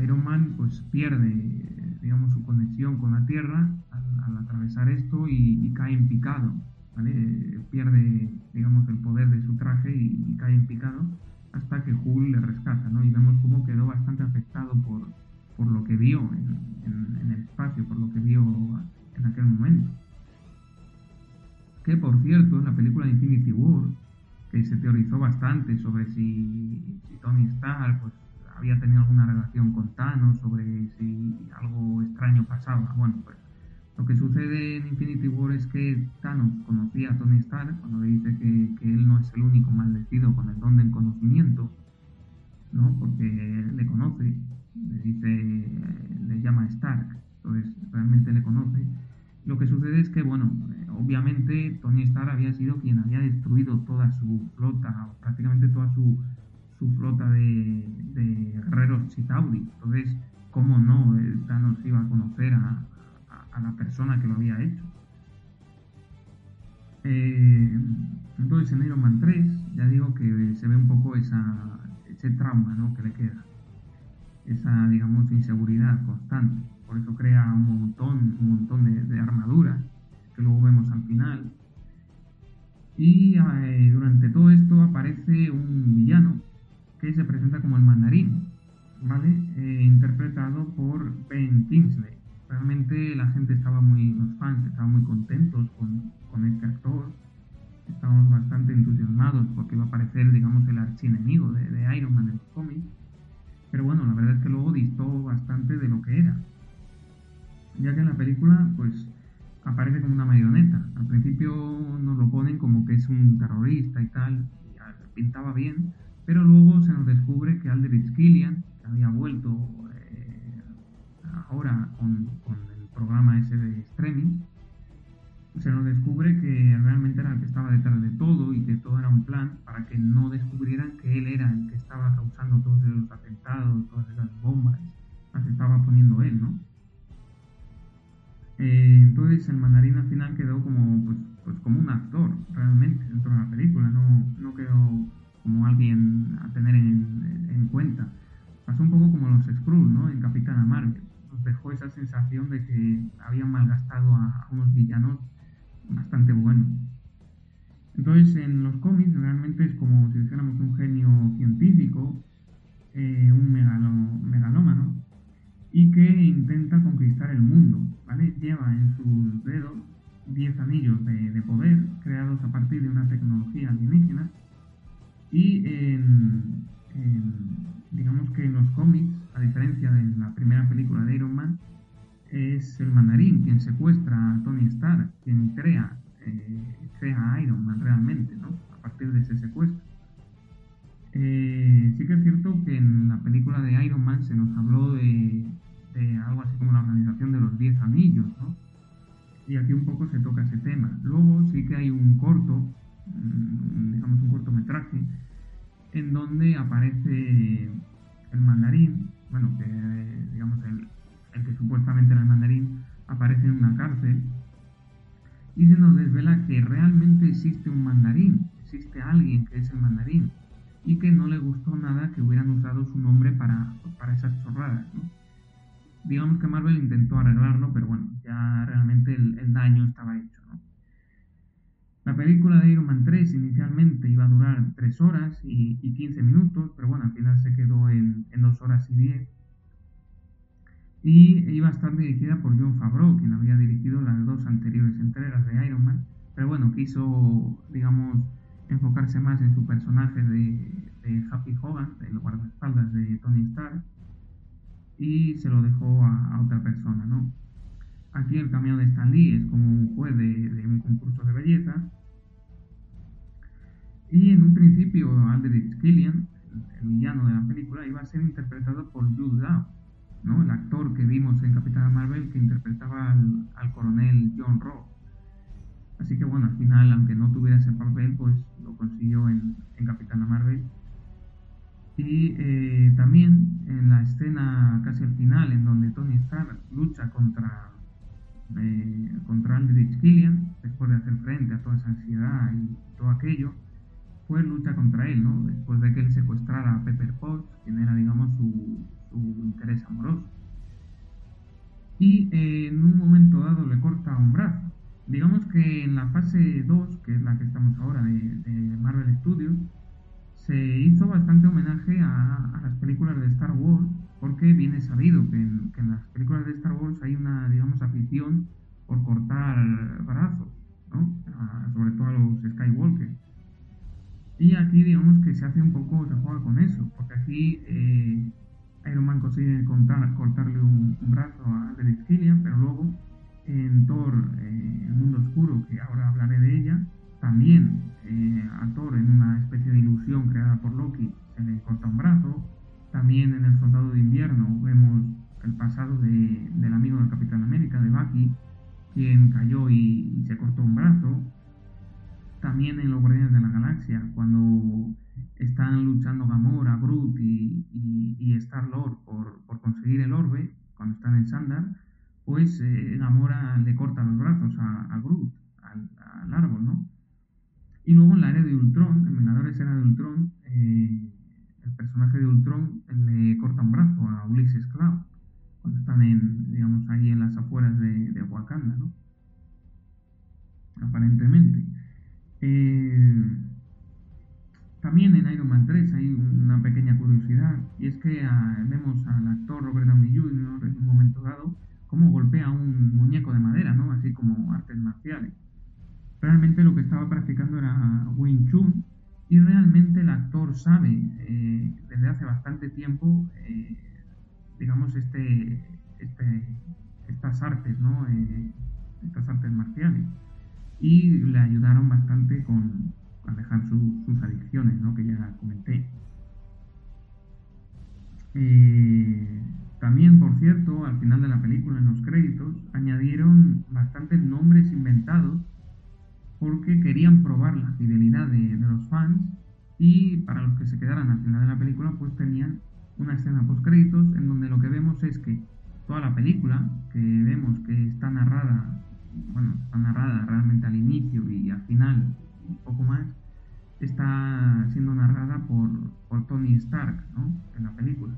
S1: Iron Man pues pierde, digamos, su conexión con la Tierra al, atravesar esto y, cae en picado, ¿vale? Pierde, digamos, el poder de su traje y, cae en picado hasta que Hulk le rescata, ¿no? Y vemos cómo quedó bastante afectado por, por lo que vio en, el espacio, por lo que vio en aquel momento. Que por cierto, en la película Infinity War, que se teorizó bastante sobre si, Tony Stark pues, había tenido alguna relación con Thanos, sobre si algo extraño pasaba. Bueno, pues lo que sucede en Infinity War es que Thanos conocía a Tony Stark cuando le dice que, él no es el único maldecido con el don del conocimiento, ¿no? Porque le conoce, le dice, le llama Stark, entonces realmente le conoce. Lo que sucede es que, bueno, obviamente Tony Stark había sido quien había destruido toda su flota, prácticamente toda su, flota de, guerreros Chitauri. Entonces, ¿cómo no Thanos iba a conocer a, la persona que lo había hecho? Eh, entonces en Iron Man 3 ya digo que se ve un poco esa, ese trauma ¿no? que le queda. esa, digamos, inseguridad constante. Por eso crea un montón, un montón de, de armaduras que luego vemos al final. Y eh, durante todo esto aparece un villano que se presenta como el mandarín, ¿vale? Eh, interpretado por Ben Kingsley. Realmente la gente estaba muy, los fans estaban muy contentos con, con este actor. Estábamos bastante entusiasmados porque iba a aparecer, digamos, el archienemigo de, de Iron Man en los cómics. Pero bueno, la verdad es que luego distó bastante de lo que era. Ya que en la película, pues, aparece como una marioneta. Al principio nos lo ponen como que es un terrorista y tal, y pintaba bien, pero luego se nos descubre que Aldrich Killian, había vuelto eh, ahora con, con, el programa ese de streaming, se nos descubre que realmente era el que estaba detrás de todo y que todo era un plan para que no descubrieran que él era el que estaba causando todos esos atentados, todas esas bombas, las estaba poniendo él, ¿no? Eh, entonces el mandarín al final quedó como, pues, pues, como un actor realmente dentro de la película, no, no quedó como alguien a tener en, en cuenta. Pasó un poco como los Skrull, ¿no? En Capitana Marvel. Nos dejó esa sensación de que habían malgastado a, unos villanos bastante buenos. Entonces en los cómics realmente es como si dijéramos un genio científico, eh, un megalo, megalómano, y que intenta conquistar el mundo, ¿vale? Lleva en sus dedos 10 anillos de, poder creados a partir de una tecnología alienígena y en, en, digamos que en los cómics, a diferencia de la primera película de Iron Man, es el mandarín quien secuestra a Tony Stark, quien crea, eh, crea a Iron Man realmente, ¿no? A partir de ese secuestro. Eh, sí que es cierto que en la película de Iron Man se nos habló de, de algo así como la organización de los 10 anillos, ¿no? Y aquí un poco se toca ese tema. Luego sí que hay un corto, digamos un cortometraje, en donde aparece el mandarín, bueno, que digamos el, el que supuestamente era el mandarín, aparece en una cárcel y se nos desvela que realmente existe un mandarín, existe alguien que es el mandarín y que no le gustó nada que hubieran usado su nombre para, para esas chorradas. Digamos que Marvel intentó arreglarlo, pero bueno, ya realmente el, el daño estaba hecho. La película de Iron Man 3 inicialmente iba a durar 3 horas y, y 15 minutos, pero bueno, al final se quedó en, en 2 horas y 10 y iba a estar dirigida por John Favreau, quien había dirigido las dos anteriores entregas de Iron Man, pero bueno, quiso, digamos, enfocarse más en su personaje de, Happy Hogan, el guardaespaldas de Tony Stark, y se lo dejó a, a, otra persona, ¿no? Aquí el cameo de Stan Lee es como un juez de, de un concurso de belleza, y en un principio Aldrich Killian, el, villano de la película, iba a ser interpretado por Jude Law, ¿no? El actor que vimos en Capitana Marvel que interpretaba al, coronel John Ross. Así que bueno, al final, aunque no tuviera ese papel, pues lo consiguió en, en Capitana Marvel. Y eh, también en la escena casi al final, en donde Tony Stark lucha contra, eh, contra Aldrich Killian, después de hacer frente a toda esa ansiedad y todo aquello, pues lucha contra él, ¿no? Después de que él secuestrara a Pepper Potts, quien era, digamos, su, interés amoroso. Y eh, en un momento dado le corta un brazo. Digamos que en la fase 2, que es la que estamos ahora de, Marvel Studios, se hizo bastante homenaje a, las películas de Star Wars, porque viene sabido que en, las películas de Star Wars hay una, digamos, afición por cortar brazos, ¿no? Sobre todo a los Skywalker. Y aquí, digamos, que se hace un poco, se juega con eso, porque aquí eh, Iron Man consigue cortarle un, brazo a Derek Killian, pero luego en Thor, eh, el mundo oscuro, que ahora hablaré de ella, también eh, a Thor en una especie de ilusión creada por Loki se le corta un brazo. También en el Soldado de Invierno vemos el pasado de, del amigo del Capitán América, de Bucky, quien cayó y se cortó un brazo. También en Los Guardianes de la Galaxia, cuando están luchando Gamora, Groot y, y, Star-Lord por, conseguir el orbe, cuando están en Sandar, pues eh, Gamora le corta los brazos a, a Groot, al, árbol, ¿no? Y luego en la era de Ultron, en Vengadores Era de Ultron, eh, el personaje personaje de Ultron le corta un brazo a Ulysses Cloud cuando están en, digamos, ahí en las afueras de, de Wakanda, ¿no? Aparentemente. Eh, también en Iron Man 3 hay una pequeña curiosidad, y es que ah, vemos al actor Robert Downey Jr. en un momento dado cómo golpea un muñeco de madera, ¿no? Así como artes marciales. Realmente lo que estaba practicando era Wing Chun, y realmente el actor sabe eh, desde hace bastante tiempo, eh, digamos, este, este, estas artes, estas artes marciales. Y le ayudaron bastante con, dejar sus adicciones, ¿no? que ya comenté. Eh, también, por cierto, al final de la película, en los créditos, añadieron bastantes nombres inventados porque querían probar la fidelidad de, los fans y para los que se quedaran al final de la película, pues tenían una escena post créditos en donde lo que vemos es que toda la película, que vemos que está narrada, bueno, está narrada realmente al inicio y al final, un poco más, está siendo narrada por, Tony Stark ¿no? en la película.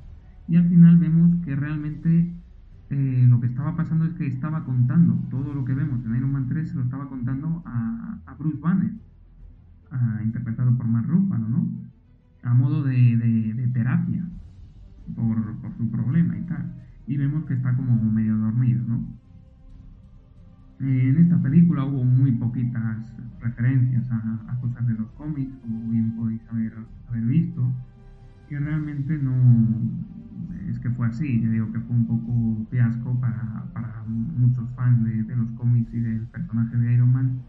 S1: Y al final vemos que realmente eh, lo que estaba pasando es que estaba contando todo lo que vemos en Iron Man 3, se lo estaba contando a, Bruce Banner, interpretado por Mark Ruffalo, ¿no? a modo de, terapia por, por, su problema y tal. Y vemos que está como medio dormido, ¿no? En esta película hubo muy poquitas referencias a, cosas de los cómics, como bien podéis haber, visto, que realmente no es que fue así, yo digo que fue un poco fiasco para, muchos fans de, de, los cómics y del personaje de Iron Man,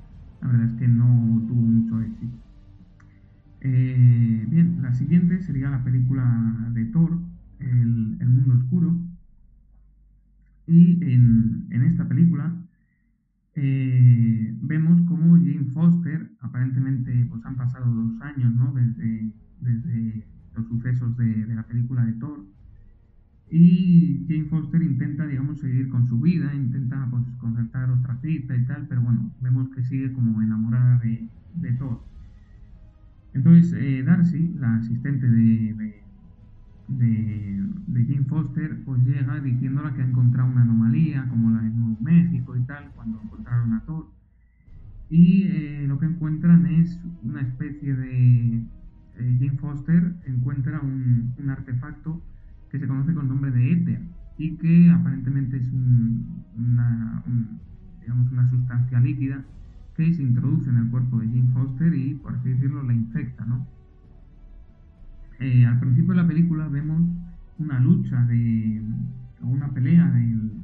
S1: la verdad es que no tuvo mucho éxito. Eh, bien, la siguiente sería la película de Thor, El, el Mundo Oscuro, y en, en esta película eh, vemos como Jane Foster, aparentemente pues han pasado dos años ¿no? desde, desde los sucesos de, la película de Thor, y Jane Foster intenta, digamos, seguir con su vida, intenta pues concertar otra cita y tal, pero bueno, vemos que sigue como enamorada de, de Thor. Entonces, eh, Darcy, la asistente de, de, de, Jane Foster, pues llega diciéndola que ha encontrado una anomalía, como la de Nuevo México y tal, cuando encontraron a Thor. Y eh, lo que encuentran es una especie de... Eh, Jane Foster encuentra un, un, artefacto que se conoce con el nombre de éter y que aparentemente es una, digamos una sustancia líquida que se introduce en el cuerpo de Jane Foster y, por así decirlo, la infecta, ¿no? Eh, al principio de la película vemos una lucha de una pelea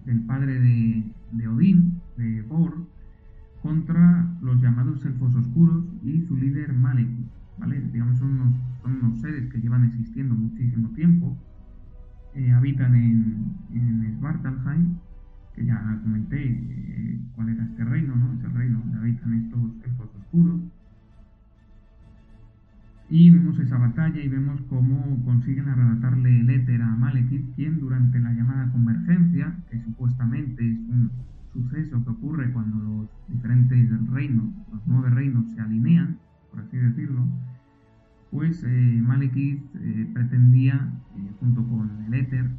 S1: del, padre de, de, Odín, de Bor, contra los llamados elfos oscuros y su líder Malekith, ¿vale? Digamos son unos, son unos seres que llevan existiendo muchísimo tiempo, eh, habitan en, en Svartalheim, que ya comenté eh, cuál era este reino, ¿no? Es el reino donde habitan estos elfos oscuros y vemos esa batalla y vemos cómo consiguen arrebatarle el éter a Malekith, quien durante la llamada convergencia, que supuestamente es un suceso que ocurre cuando los diferentes reinos, los nueve reinos se alinean, por así decirlo, pues eh, Malekith eh, pretendía, eh, junto con el éter,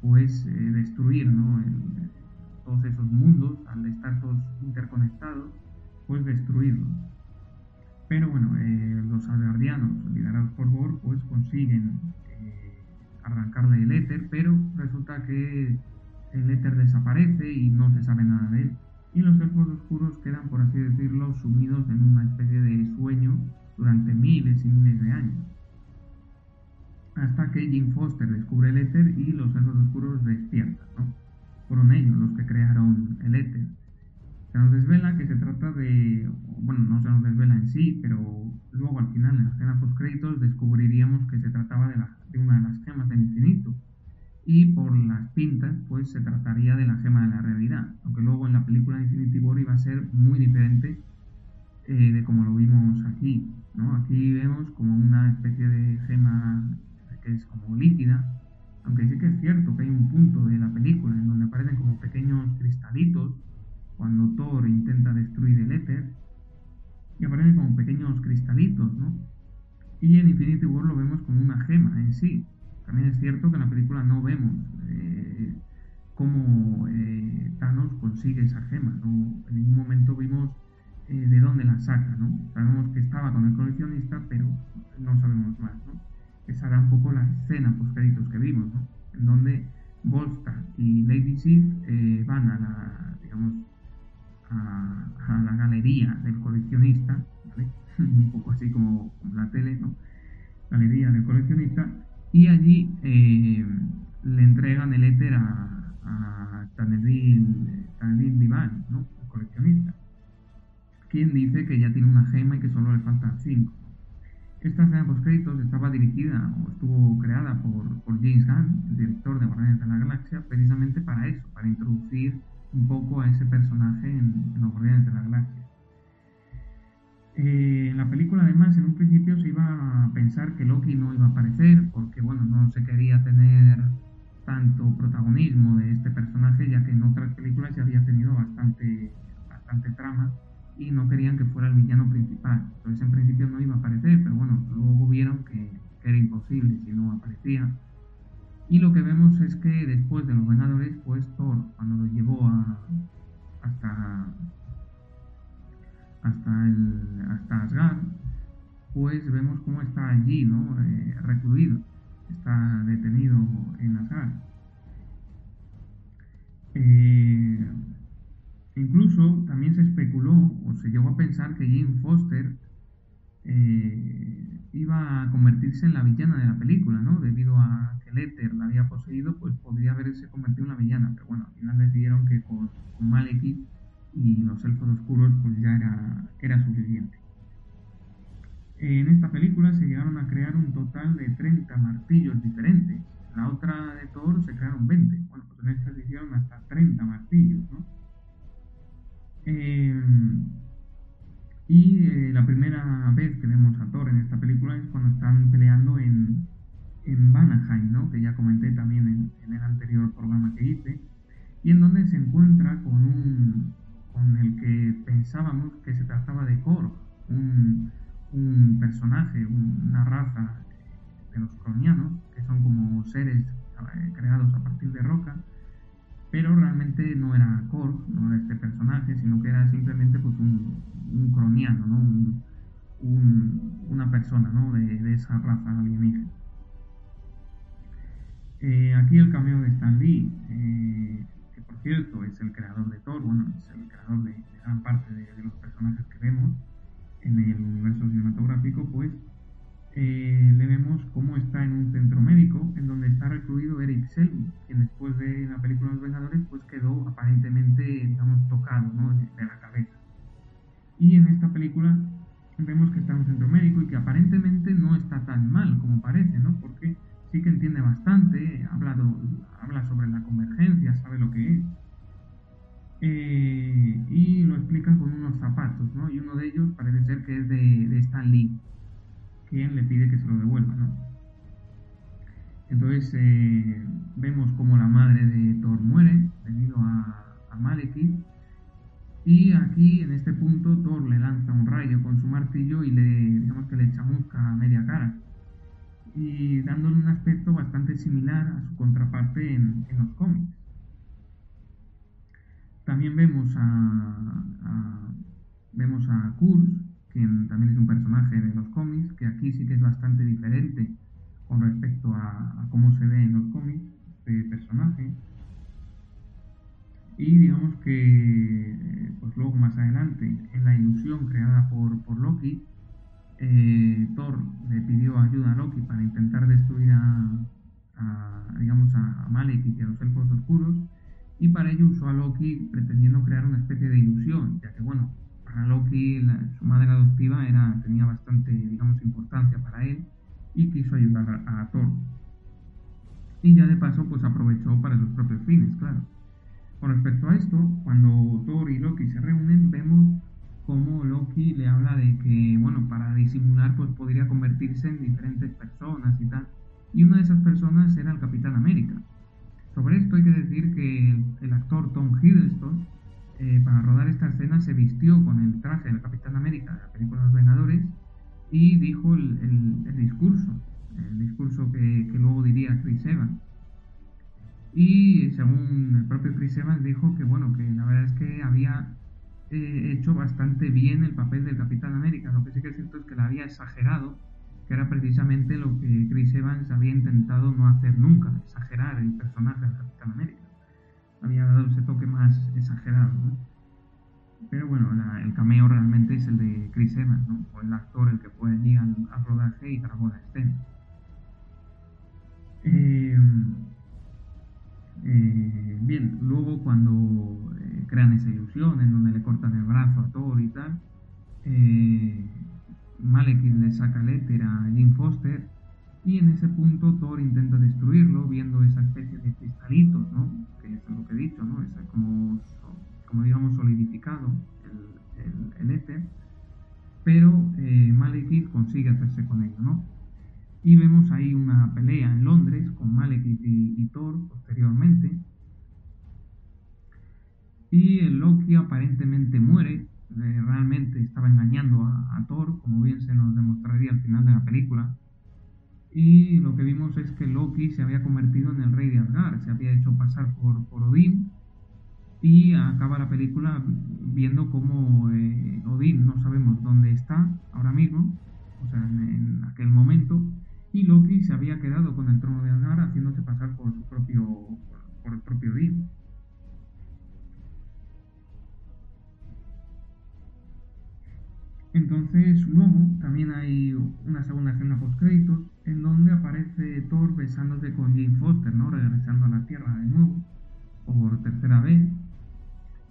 S1: pues destruir ¿no? todos esos mundos, al estar todos interconectados, pues destruirlos. Pero bueno, eh, los asgardianos, liderados por Bor, pues consiguen eh, arrancarle el éter, pero resulta que el éter desaparece y no se sabe nada de él. Y los elfos oscuros quedan, por así decirlo, sumidos en una especie de sueño durante miles y miles de años. Hasta que Jim Foster descubre el éter y los elfos oscuros despiertan. ¿no? Fueron ellos los que crearon el éter se nos desvela que se trata de, bueno, no se nos desvela en sí, pero luego al final en la escena post créditos descubriríamos que se trataba de, la, una de las gemas del infinito y por las pintas pues se trataría de la gema de la realidad, aunque luego en la película Infinity War iba a ser muy diferente eh, de como lo vimos aquí, ¿no? Aquí vemos como una especie de gema que es como líquida, aunque sí que es cierto que hay un punto de la película en donde aparecen como pequeños cristalitos cuando Thor intenta destruir el éter y aparecen como pequeños cristalitos, ¿no? Y en Infinity War lo vemos como una gema, en sí. También es cierto que en la película no vemos cómo Thanos consigue esa gema. ¿no? En ningún momento vimos de dónde la saca. ¿no? Sabemos que estaba con el coleccionista, pero no sabemos más. ¿no? Esa era un poco la escena post créditos que vimos, ¿no? en donde Volsta y Lady Sif eh, van a la, digamos, a, la galería del coleccionista, ¿vale? [LAUGHS] un poco así como, la tele, ¿no? Galería del coleccionista, y allí eh, le entregan el éter a, a Tanedil, Divan, ¿no? el coleccionista, quien dice que ya tiene una gema y que solo le faltan cinco. Esta escena post créditos estaba dirigida o estuvo creada por, James Gunn, el director de Guardianes de la Galaxia, precisamente para eso, para introducir un poco a ese personaje en, los Guardianes de la Galaxia. Eh, en la película, además, en un principio se iba a pensar que Loki no iba a aparecer, porque bueno, no se quería tener tanto protagonismo de este personaje, ya que en otras películas ya había tenido bastante, bastante trama y no querían que fuera el villano principal. Entonces en principio no iba a aparecer, pero bueno, luego vieron que, era imposible si no aparecía. Y lo que vemos es que después de los Vengadores, pues Thor, cuando lo llevó a, hasta, hasta, el, hasta Asgard, pues vemos cómo está allí, ¿no? Eh, recluido, está detenido en Asgard. Eh, Incluso también se especuló o se llegó a pensar que Jane Foster eh, iba a convertirse en la villana de la película, ¿no? Debido a que el éter la había poseído, pues podría haberse convertido en la villana. Pero bueno, al final decidieron que con, con y los elfos oscuros pues ya era, era suficiente. En esta película se llegaron a crear un total de 30 martillos diferentes. En la otra de Thor se crearon 20. Bueno, pues en esta se hicieron hasta 30 martillos, ¿no? Eh, y eh, la primera vez que vemos a Thor en esta película es cuando están peleando en, en Vanaheim, ¿no? que ya comenté también en, el anterior programa que hice, y en donde se encuentra con un con el que pensábamos que se trataba de Korg, un, un personaje, una raza de los cronianos, que son como seres eh, creados a partir de roca, pero realmente no era Korg, no era este personaje, sino que era simplemente pues un, un croniano, ¿no? Un, una persona ¿no? de, esa raza alienígena. Eh, aquí el cameo de Stan Lee, eh, que por cierto es el creador de Thor, bueno, es el creador de, gran parte de, de, los personajes que vemos en el universo cinematográfico, pues eh, le vemos cómo está en un centro médico en donde está recluido Eric Selby, quien después de la película Los Vengadores pues quedó aparentemente, digamos, tocado ¿no? de, la cabeza. Y en esta película vemos que está en un centro médico y que aparentemente no está tan mal como parece, ¿no? Porque sí que entiende bastante, habla, habla sobre la convergencia, sabe lo que es. Eh, y lo explican con unos zapatos, ¿no? Y uno de ellos parece ser que es de, de Stan Lee quien le pide que se lo devuelva, ¿no? Entonces eh, vemos como la madre de Thor muere debido a, a Malekith y aquí en este punto Thor le lanza un rayo con su martillo y le digamos que le chamusca a media cara y dándole un aspecto bastante similar a su contraparte en, los cómics. También vemos a, a vemos a Kurz quien también es un personaje de los cómics, que aquí sí que es bastante diferente con respecto a, cómo se ve en los cómics este personaje. Y digamos que, pues luego más adelante, en la ilusión creada por, por Loki, eh, Thor le pidió ayuda a Loki para intentar destruir a, digamos, a, Malekith y a los elfos oscuros, y para ello usó a Loki pretendiendo crear una especie de ilusión, ya que bueno, Loki, su madre adoptiva era, tenía bastante, digamos, importancia para él y quiso ayudar a, Thor. Y ya de paso, pues aprovechó para sus propios fines, claro. Con respecto a esto, cuando Thor y Loki se reúnen, vemos cómo Loki le habla de que, bueno, para disimular, pues podría convertirse en diferentes personas y tal. Y una de esas personas era el Capitán América. Sobre esto hay que decir que el actor Tom Hiddleston eh, para rodar esta escena se vistió con el traje del Capitán América de la película Los Vengadores y dijo el, discurso el discurso que, luego diría Chris Evans. Y según el propio Chris Evans dijo que bueno, que la verdad es que había eh, hecho bastante bien el papel del Capitán América. Lo que sí que es cierto es que la había exagerado, que era precisamente lo que Chris Evans había intentado no hacer nunca, exagerar el personaje del Capitán América. Había dado ese toque más exagerado. Pero bueno, el cameo realmente es el de Chris Evans, ¿no? o el actor el que fue allí al, rodaje y grabó la escena. Bien, luego cuando eh, crean esa ilusión en donde le cortan el brazo a Thor y tal, eh, Malekith le saca el éter a Jim Foster y en ese punto Thor intenta destruirlo viendo esa especie de cristalitos, ¿no? Es lo que he dicho, ¿no? Es como, como digamos solidificado el, el, éter, pero eh, Malekith consigue hacerse con ello, ¿no? Y vemos ahí una pelea en Londres con Malekith y, Thor posteriormente. Y el Loki aparentemente muere. Eh, realmente estaba engañando a, Thor, como bien se nos demostraría al final de la película. Y lo que vimos es que Loki se había convertido en el rey de Asgard, se había hecho pasar por, por Odín. Y acaba la película viendo cómo eh, Odín no sabemos dónde está ahora mismo, o sea, en aquel momento, y Loki se había quedado con el trono de Asgard haciéndose pasar por su propio por el propio Odín. Entonces luego también hay una segunda escena post créditos en donde aparece Thor besándose con Jane Foster, ¿no? Regresando a la Tierra de nuevo por tercera vez.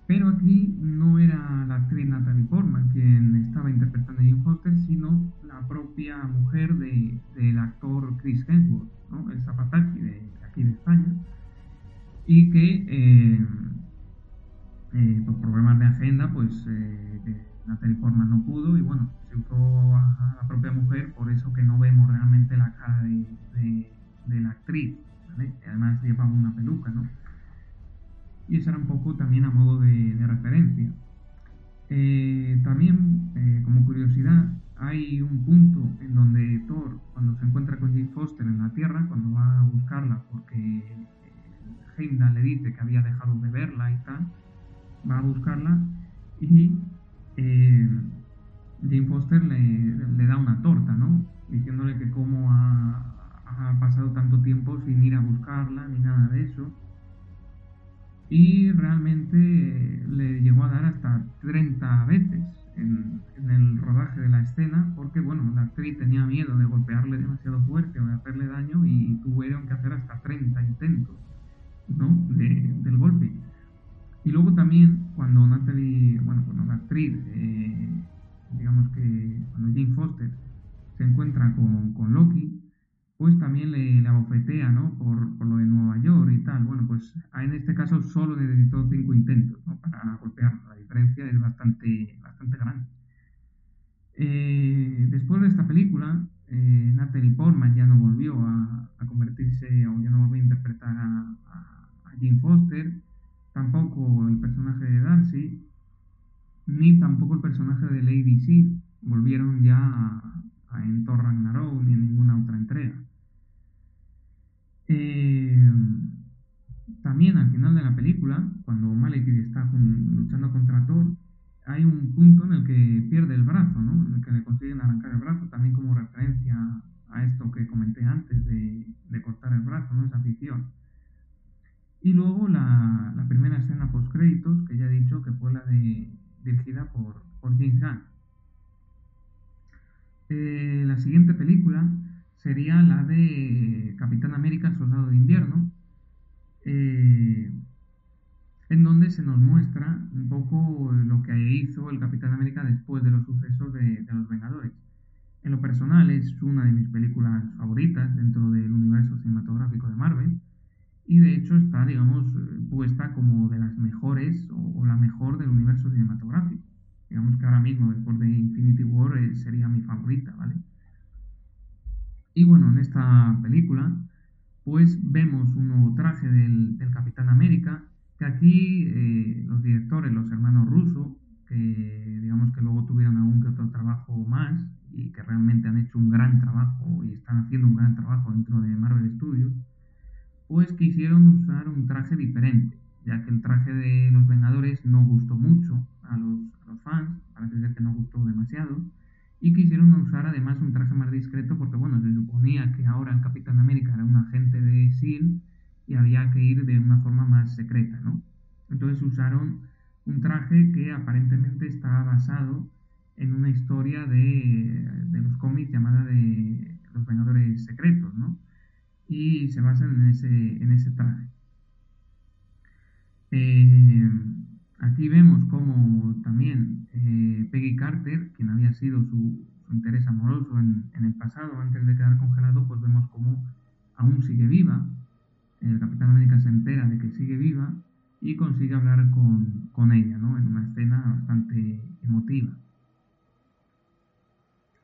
S1: Pero aquí no era la actriz Natalie Portman quien estaba interpretando a Jane Foster, sino la propia mujer de, del actor Chris Hemsworth, ¿no? el Zapataki de, aquí de España, y que eh, eh, por problemas de agenda, pues eh, Natalie Portman no pudo y bueno, se usó a modo de, referencia. Eh, también, eh, como curiosidad, hay un punto en donde Thor, cuando se encuentra con Jane Foster en la Tierra, cuando va a buscarla porque eh, Heimdall le dice que había dejado de verla y tal, va a buscarla y Jane Foster le, da una torta, ¿no? Diciéndole que cómo ha pasado tanto tiempo sin ir a buscarla ni nada de eso y realmente eh, le llegó a dar hasta 30 veces en, el rodaje de la escena porque bueno, la actriz tenía miedo de golpearle demasiado fuerte o de hacerle daño y tuvieron que hacer hasta 30 intentos ¿no? del golpe. Y luego también cuando Natalie, bueno, cuando la actriz, eh, digamos que cuando Jane Foster se encuentra con, con Loki, pues también le, abofetea, ¿no? Por, por, lo de Nueva York y tal. Bueno, pues en este caso solo necesitó cinco intentos, ¿no? Para golpearlo. La diferencia es bastante, bastante grande. Eh, después de esta película, eh, Natalie Portman ya no volvió a, a, convertirse o ya no volvió a interpretar a, a, Jane Foster, tampoco el personaje de Darcy, ni tampoco el personaje de Lady Sif volvieron ya a, en Thor Ragnarok ni en ninguna otra entrega. Eh, también al final de la película, cuando Malekith está luchando contra Thor, hay un punto en el que pierde el brazo, ¿no? En el que le consiguen arrancar el brazo, también como referencia a esto que comenté antes de, cortar el brazo, ¿no? Esa afición. Y luego la, primera escena post créditos, que ya he dicho que fue la de dirigida por, por James Gunn. Eh, la siguiente película sería la de Capitán América, Soldado de Invierno, eh, en donde se nos muestra un poco lo que hizo el Capitán América después de los sucesos de, los Vengadores. En lo personal es una de mis películas favoritas dentro del universo cinematográfico de Marvel y de hecho está, digamos, puesta como de las mejores o la mejor del universo cinematográfico. Digamos que ahora mismo, después de Infinity War, eh, sería mi favorita, ¿vale? Y bueno, en esta película, pues vemos un nuevo traje del, Capitán América, que aquí eh, los directores, los hermanos rusos, que digamos que luego tuvieron algún que otro trabajo más y que realmente han hecho un gran trabajo y están haciendo un gran trabajo dentro de Marvel Studios, pues quisieron usar un traje diferente, ya que el traje de los Vengadores no gustó mucho a los, a los fans, parece ser que no gustó demasiado, y quisieron usar además un traje más discreto porque bueno, se suponía que ahora el Capitán América era un agente de S.H.I.E.L.D. y había que ir de una forma más secreta, ¿no? Entonces usaron un traje que aparentemente está basado en una historia de, de los cómics llamada de los Vengadores Secretos, ¿no? Y se basan en ese, en ese traje. Eh, aquí vemos como también eh, Peggy Carter, quien había sido su, interés amoroso en, el pasado, antes de quedar congelado, pues vemos como aún sigue viva. El Capitán América se entera de que sigue viva y consigue hablar con, ella, ¿no? En una escena bastante emotiva.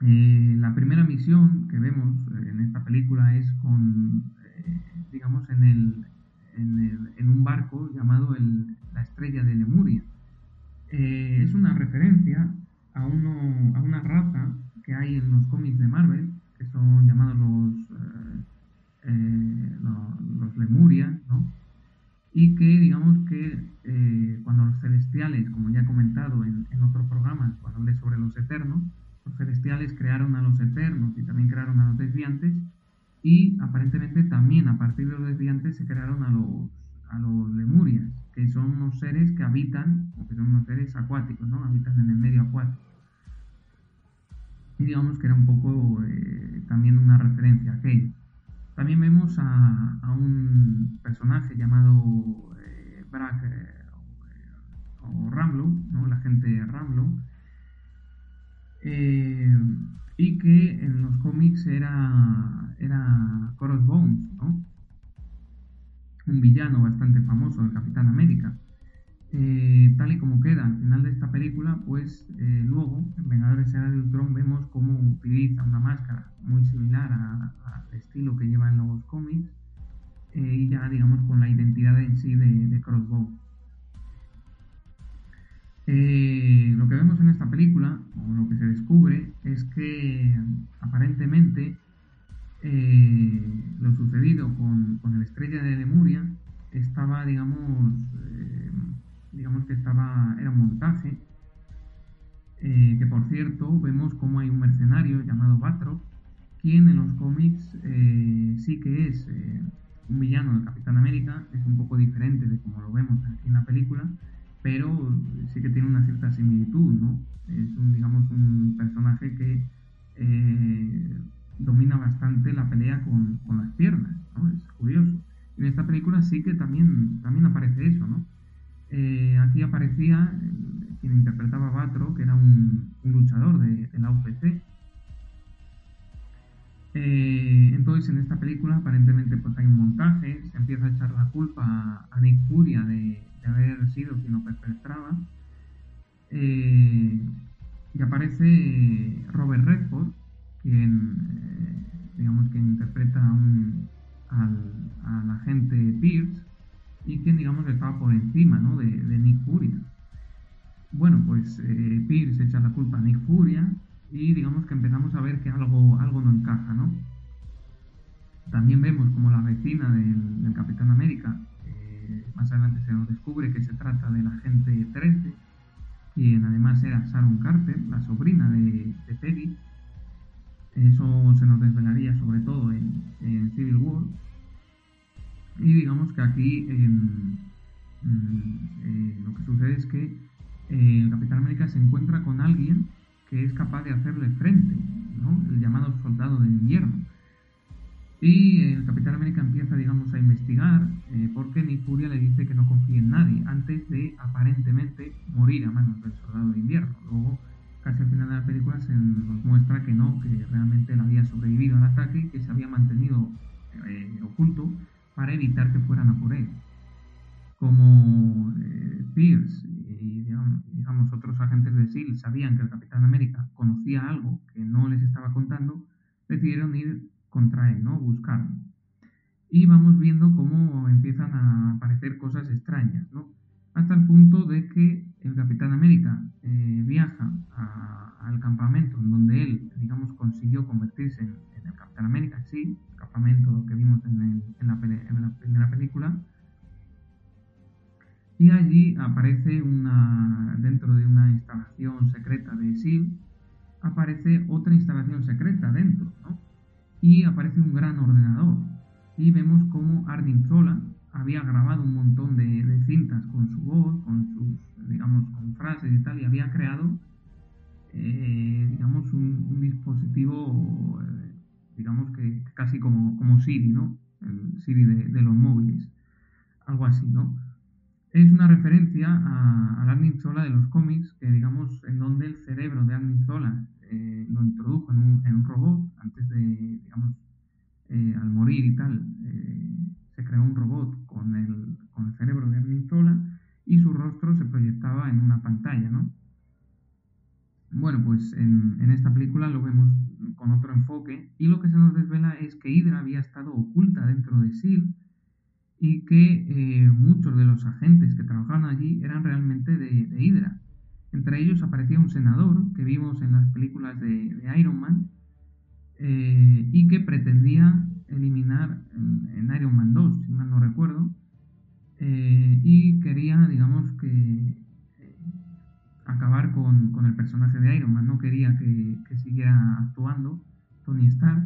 S1: Eh, la primera misión que vemos en esta película es con, eh, digamos, en, el, en, el, en, un barco llamado el, la Estrella de Lemuria. Eh, es una referencia a, una raza que hay en los cómics de Marvel, que son llamados los, los, los Lemuria, y que digamos que eh, cuando los celestiales, como ya he comentado en, en otro programa, cuando hablé sobre los eternos, los celestiales crearon a los eternos y también crearon a los desviantes y aparentemente también a partir de los desviantes se crearon a los, a los lemurias, que son unos seres que habitan, o que son unos seres acuáticos, ¿no? Habitan en el medio acuático. Y digamos que era un poco eh, también una referencia a. También vemos a, un personaje llamado eh, Brack eh, o Ramlo, ¿no? la gente Ramlo, eh, y que en los cómics era, era Bones, ¿no? Un villano bastante famoso del Capitán América. Eh, tal y como queda al final de esta película, pues eh, luego en Vengadores Era de Ultron vemos cómo utiliza una máscara muy similar al estilo que lleva en los cómics eh, y ya digamos con la identidad en sí de, de Crossbow. Lo que vemos en esta película, o lo que se descubre, es que aparentemente lo sucedido con, con, el Estrella de Lemuria estaba, digamos, digamos que estaba, era un montaje, eh, que por cierto vemos como hay un mercenario llamado Batroc, quien en los cómics eh, sí que es eh, un villano del Capitán América, es un poco diferente de como lo vemos aquí en la película, pero sí que tiene una cierta similitud, ¿no? Es un, digamos, un personaje que domina bastante la pelea con, con las piernas, ¿no? Es curioso. En esta película sí que también, también aparece eso, ¿no? Eh, aquí aparecía eh, quien interpretaba a Batro, que era un, luchador de, de, la UFC. Eh, entonces en esta película aparentemente pues hay un montaje, se empieza a echar la culpa a, a Nick Furia de, de, haber sido quien lo perpetraba. y aparece Robert Redford, quien digamos que interpreta a un, al, agente Pierce y quien digamos estaba por encima ¿no? de, Nick Furia. Bueno, pues eh, Pierce echa la culpa a Nick Furia y digamos que empezamos a ver que algo, algo no encaja, ¿no? También vemos como la vecina del, del Capitán América, eh, más adelante se nos descubre que se trata del agente 13, quien además era Sharon Carter, la sobrina de, de Peggy. Eso se nos desvelaría sobre todo en, Civil War. Y digamos que aquí eh, eh, lo que sucede es que eh, el Capitán América se encuentra con alguien que es capaz de hacerle frente, ¿no? el llamado soldado de invierno. Y el Capitán América empieza, digamos, a investigar eh, porque Nick Furia le dice que no confía en nadie antes de aparentemente morir a manos del soldado de invierno. Luego, casi al final de la película, se nos muestra que no, que realmente él había sobrevivido al ataque y que se había mantenido eh, oculto para evitar que fueran a por él. Como eh, Pierce y digamos, otros agentes de SEAL sabían que el Capitán América conocía algo que no les estaba contando, decidieron ir contra él, ¿no? Buscarlo. Y vamos viendo cómo empiezan a aparecer cosas extrañas, ¿no? Hasta el punto de que el Capitán América eh, viaja al campamento en donde él, digamos, consiguió convertirse en, el Capitán América, sí, el campamento que vimos en, la, primera película, y allí aparece una, dentro de una instalación secreta de SEAL, aparece otra instalación secreta dentro, ¿no? Y aparece un gran ordenador. Y vemos cómo Arnim Zola había grabado un montón de, cintas con su voz, con sus, digamos, con frases y tal, y había creado, eh, digamos, un, dispositivo, eh, digamos que casi como, como Siri, ¿no? El Siri de, los móviles, algo así, ¿no? Es una referencia a, a Arnim Zola de los cómics, que digamos, en donde el cerebro de Arnim Zola eh, lo introdujo en un, en un, robot antes de, digamos, al morir y tal se creó un robot con el, con el cerebro de Armin Zola y su rostro se proyectaba en una pantalla, ¿no? Bueno, pues en, en, esta película lo vemos con otro enfoque y lo que se nos desvela es que Hydra había estado oculta dentro de SEAL y que eh, muchos de los agentes que trabajaban allí eran realmente de, Hydra. Entre ellos aparecía un senador que vimos en las películas de, de Iron Man eh, y que pretendía eliminar en, Iron Man 2, si mal no recuerdo, eh, y quería, digamos, que acabar con, el personaje de Iron Man, no quería que, siguiera actuando Tony Stark,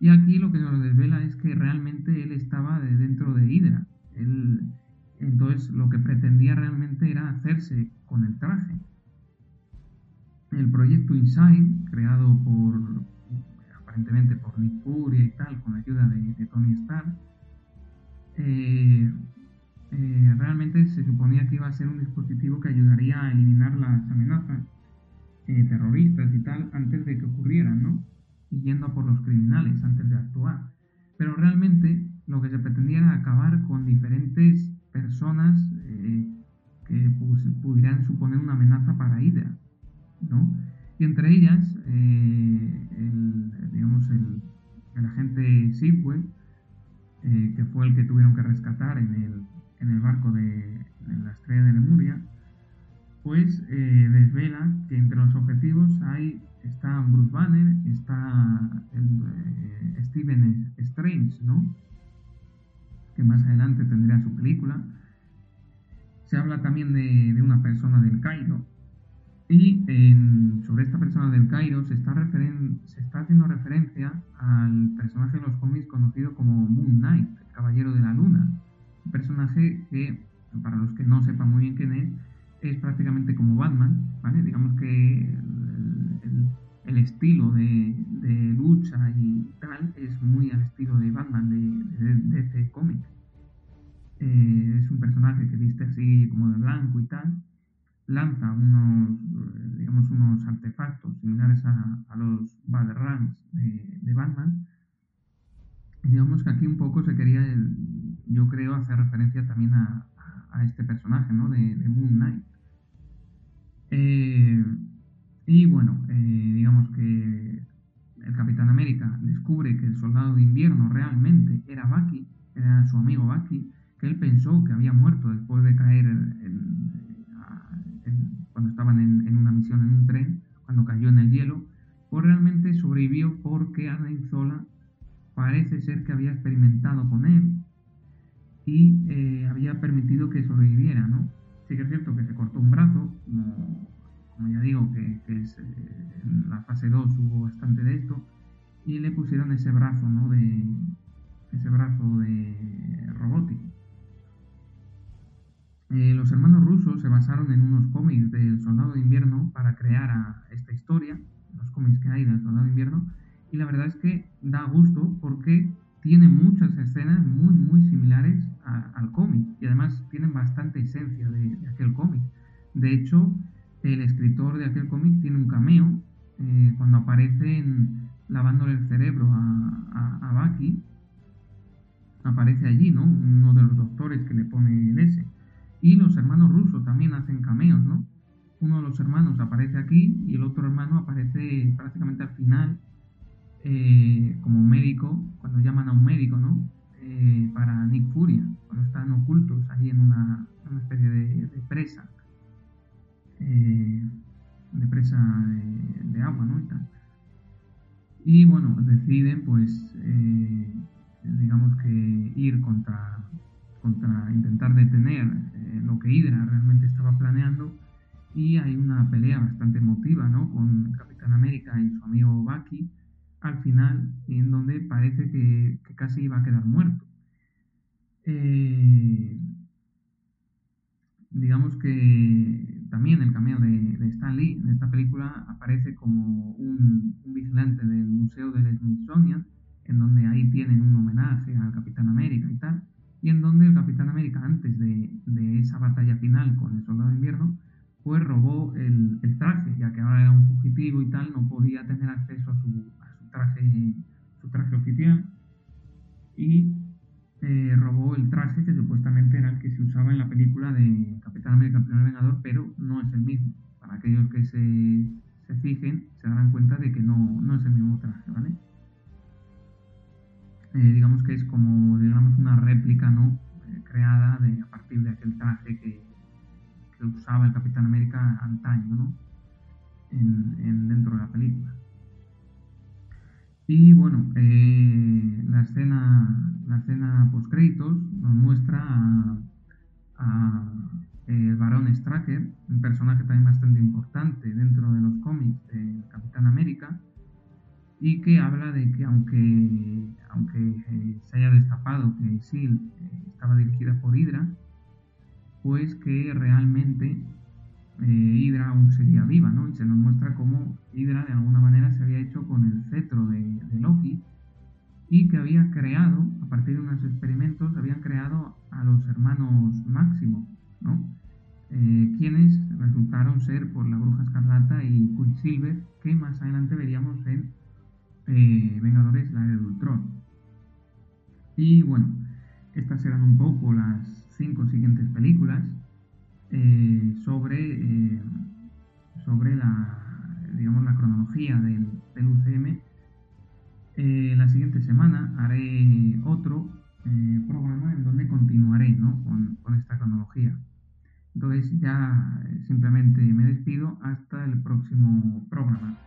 S1: y aquí lo que nos desvela es que realmente él estaba de dentro de Hydra, él, entonces lo que pretendía realmente era hacerse con el traje. El proyecto Inside, creado por, aparentemente por Nick Fury y tal, con ayuda de, Tony Stark, eh, eh, realmente se suponía que iba a ser un dispositivo que ayudaría a eliminar las amenazas eh, terroristas y tal antes de que ocurrieran, ¿no? Y yendo por los criminales antes de actuar. Pero realmente lo que se pretendía era acabar con diferentes personas que pudieran suponer una amenaza para Hydra, ¿no? Y entre ellas, eh, el, digamos, el, agente Sipwell, eh, que fue el que tuvieron que rescatar en el, en el barco de la estrella de Lemuria, pues eh, desvela que entre los objetivos hay está Bruce Banner, está el, Steven Strange, ¿no? que más adelante tendría su película. Se habla también de, de una persona del Cairo, y sobre esta persona del Cairo se está, se está haciendo referencia al personaje de los cómics conocido como Moon Knight, el Caballero de la Luna. Un personaje que, para los que no sepan muy bien quién es, es prácticamente como Batman, ¿vale? Digamos que el, estilo de, lucha y tal es muy al estilo de Batman de, este cómic. Eh, es un personaje que viste así como de blanco y tal lanza unos, eh, digamos, unos artefactos similares a, los Rams de, de, Batman. Digamos que aquí un poco se quería, yo creo, hacer referencia también a, este personaje, ¿no? De, Moon Knight. Eh, y bueno, eh, digamos que el Capitán América descubre que el soldado de invierno realmente era Bucky, era su amigo Bucky, que él pensó que había muerto después de caer en, cuando estaban en, una misión en un tren, cuando cayó en el hielo, pues realmente sobrevivió porque Arnim Zola parece ser que había experimentado con él y eh, había permitido que sobreviviera, ¿no? Sí que es cierto que se cortó un brazo, como, ya digo, que, es, eh, en la fase 2 hubo bastante de esto, y le pusieron ese brazo, ¿no? De, ese brazo de robótico. Eh, los hermanos rusos se basaron en unos cómics del Soldado de Invierno para crear a esta historia, los cómics que hay del Soldado de Invierno, y la verdad es que da gusto porque tiene muchas escenas muy, muy similares al cómic y además tienen bastante esencia de, aquel cómic. De hecho, el escritor de aquel cómic tiene un cameo eh, cuando aparece lavándole el cerebro a, a, Bucky. Aparece allí, ¿no? Uno de los doctores que le pone el S. Y los hermanos rusos también hacen cameos, ¿no? Uno de los hermanos aparece aquí y el otro hermano aparece prácticamente al final eh, como médico, cuando llaman a un médico, ¿no? Eh, para Nick Furia, cuando están ocultos ahí en una, especie de, presa. presa de, agua, ¿no? Y, bueno, deciden pues eh, digamos que ir contra, contra intentar detener eh, lo que Hydra realmente estaba planeando y hay una pelea bastante emotiva ¿no? con Capitán América y su amigo Bucky al final en donde parece que, casi iba a quedar muerto. Eh, digamos que también el cameo de, Stan Lee en esta película aparece como un, un vigilante del Museo del Smithsonian en donde ahí tienen un homenaje al Capitán América y tal, y en donde el Capitán América, antes de, esa batalla final con el Soldado de Invierno, pues robó el, traje, ya que ahora era un fugitivo y tal, no podía tener acceso a su, traje, su traje oficial, y eh, robó el traje que supuestamente era el que se usaba en la película de Capitán América, el primer Vengador, pero no es el mismo. Para aquellos que se, se fijen, se darán cuenta de que no, no es el mismo traje, ¿vale? Eh, digamos que es como digamos una réplica no eh, creada de, a partir de aquel traje que, usaba el Capitán América antaño ¿no? en, dentro de la película y bueno eh, la escena la escena post créditos nos muestra a, a el varón Stracker un personaje también bastante importante dentro de los cómics de Capitán América y que habla de que aunque, aunque eh, se haya destapado que SEAL eh, estaba dirigida por Hydra, pues que realmente eh, Hydra aún seguía viva, ¿no? Y se nos muestra cómo Hydra de alguna manera se había hecho con el cetro de, Loki y que había creado, a partir de unos experimentos, habían creado a los hermanos Máximo, ¿no? quienes resultaron ser por la Bruja Escarlata y Quicksilver, que más adelante veríamos en eh, Vengadores, la de Ultron. Y bueno, estas serán un poco las cinco siguientes películas eh, sobre, eh, sobre la, digamos, la cronología del, UCM. la siguiente semana haré otro programa en donde continuaré con, con esta cronología. Entonces ya simplemente me despido hasta el próximo programa.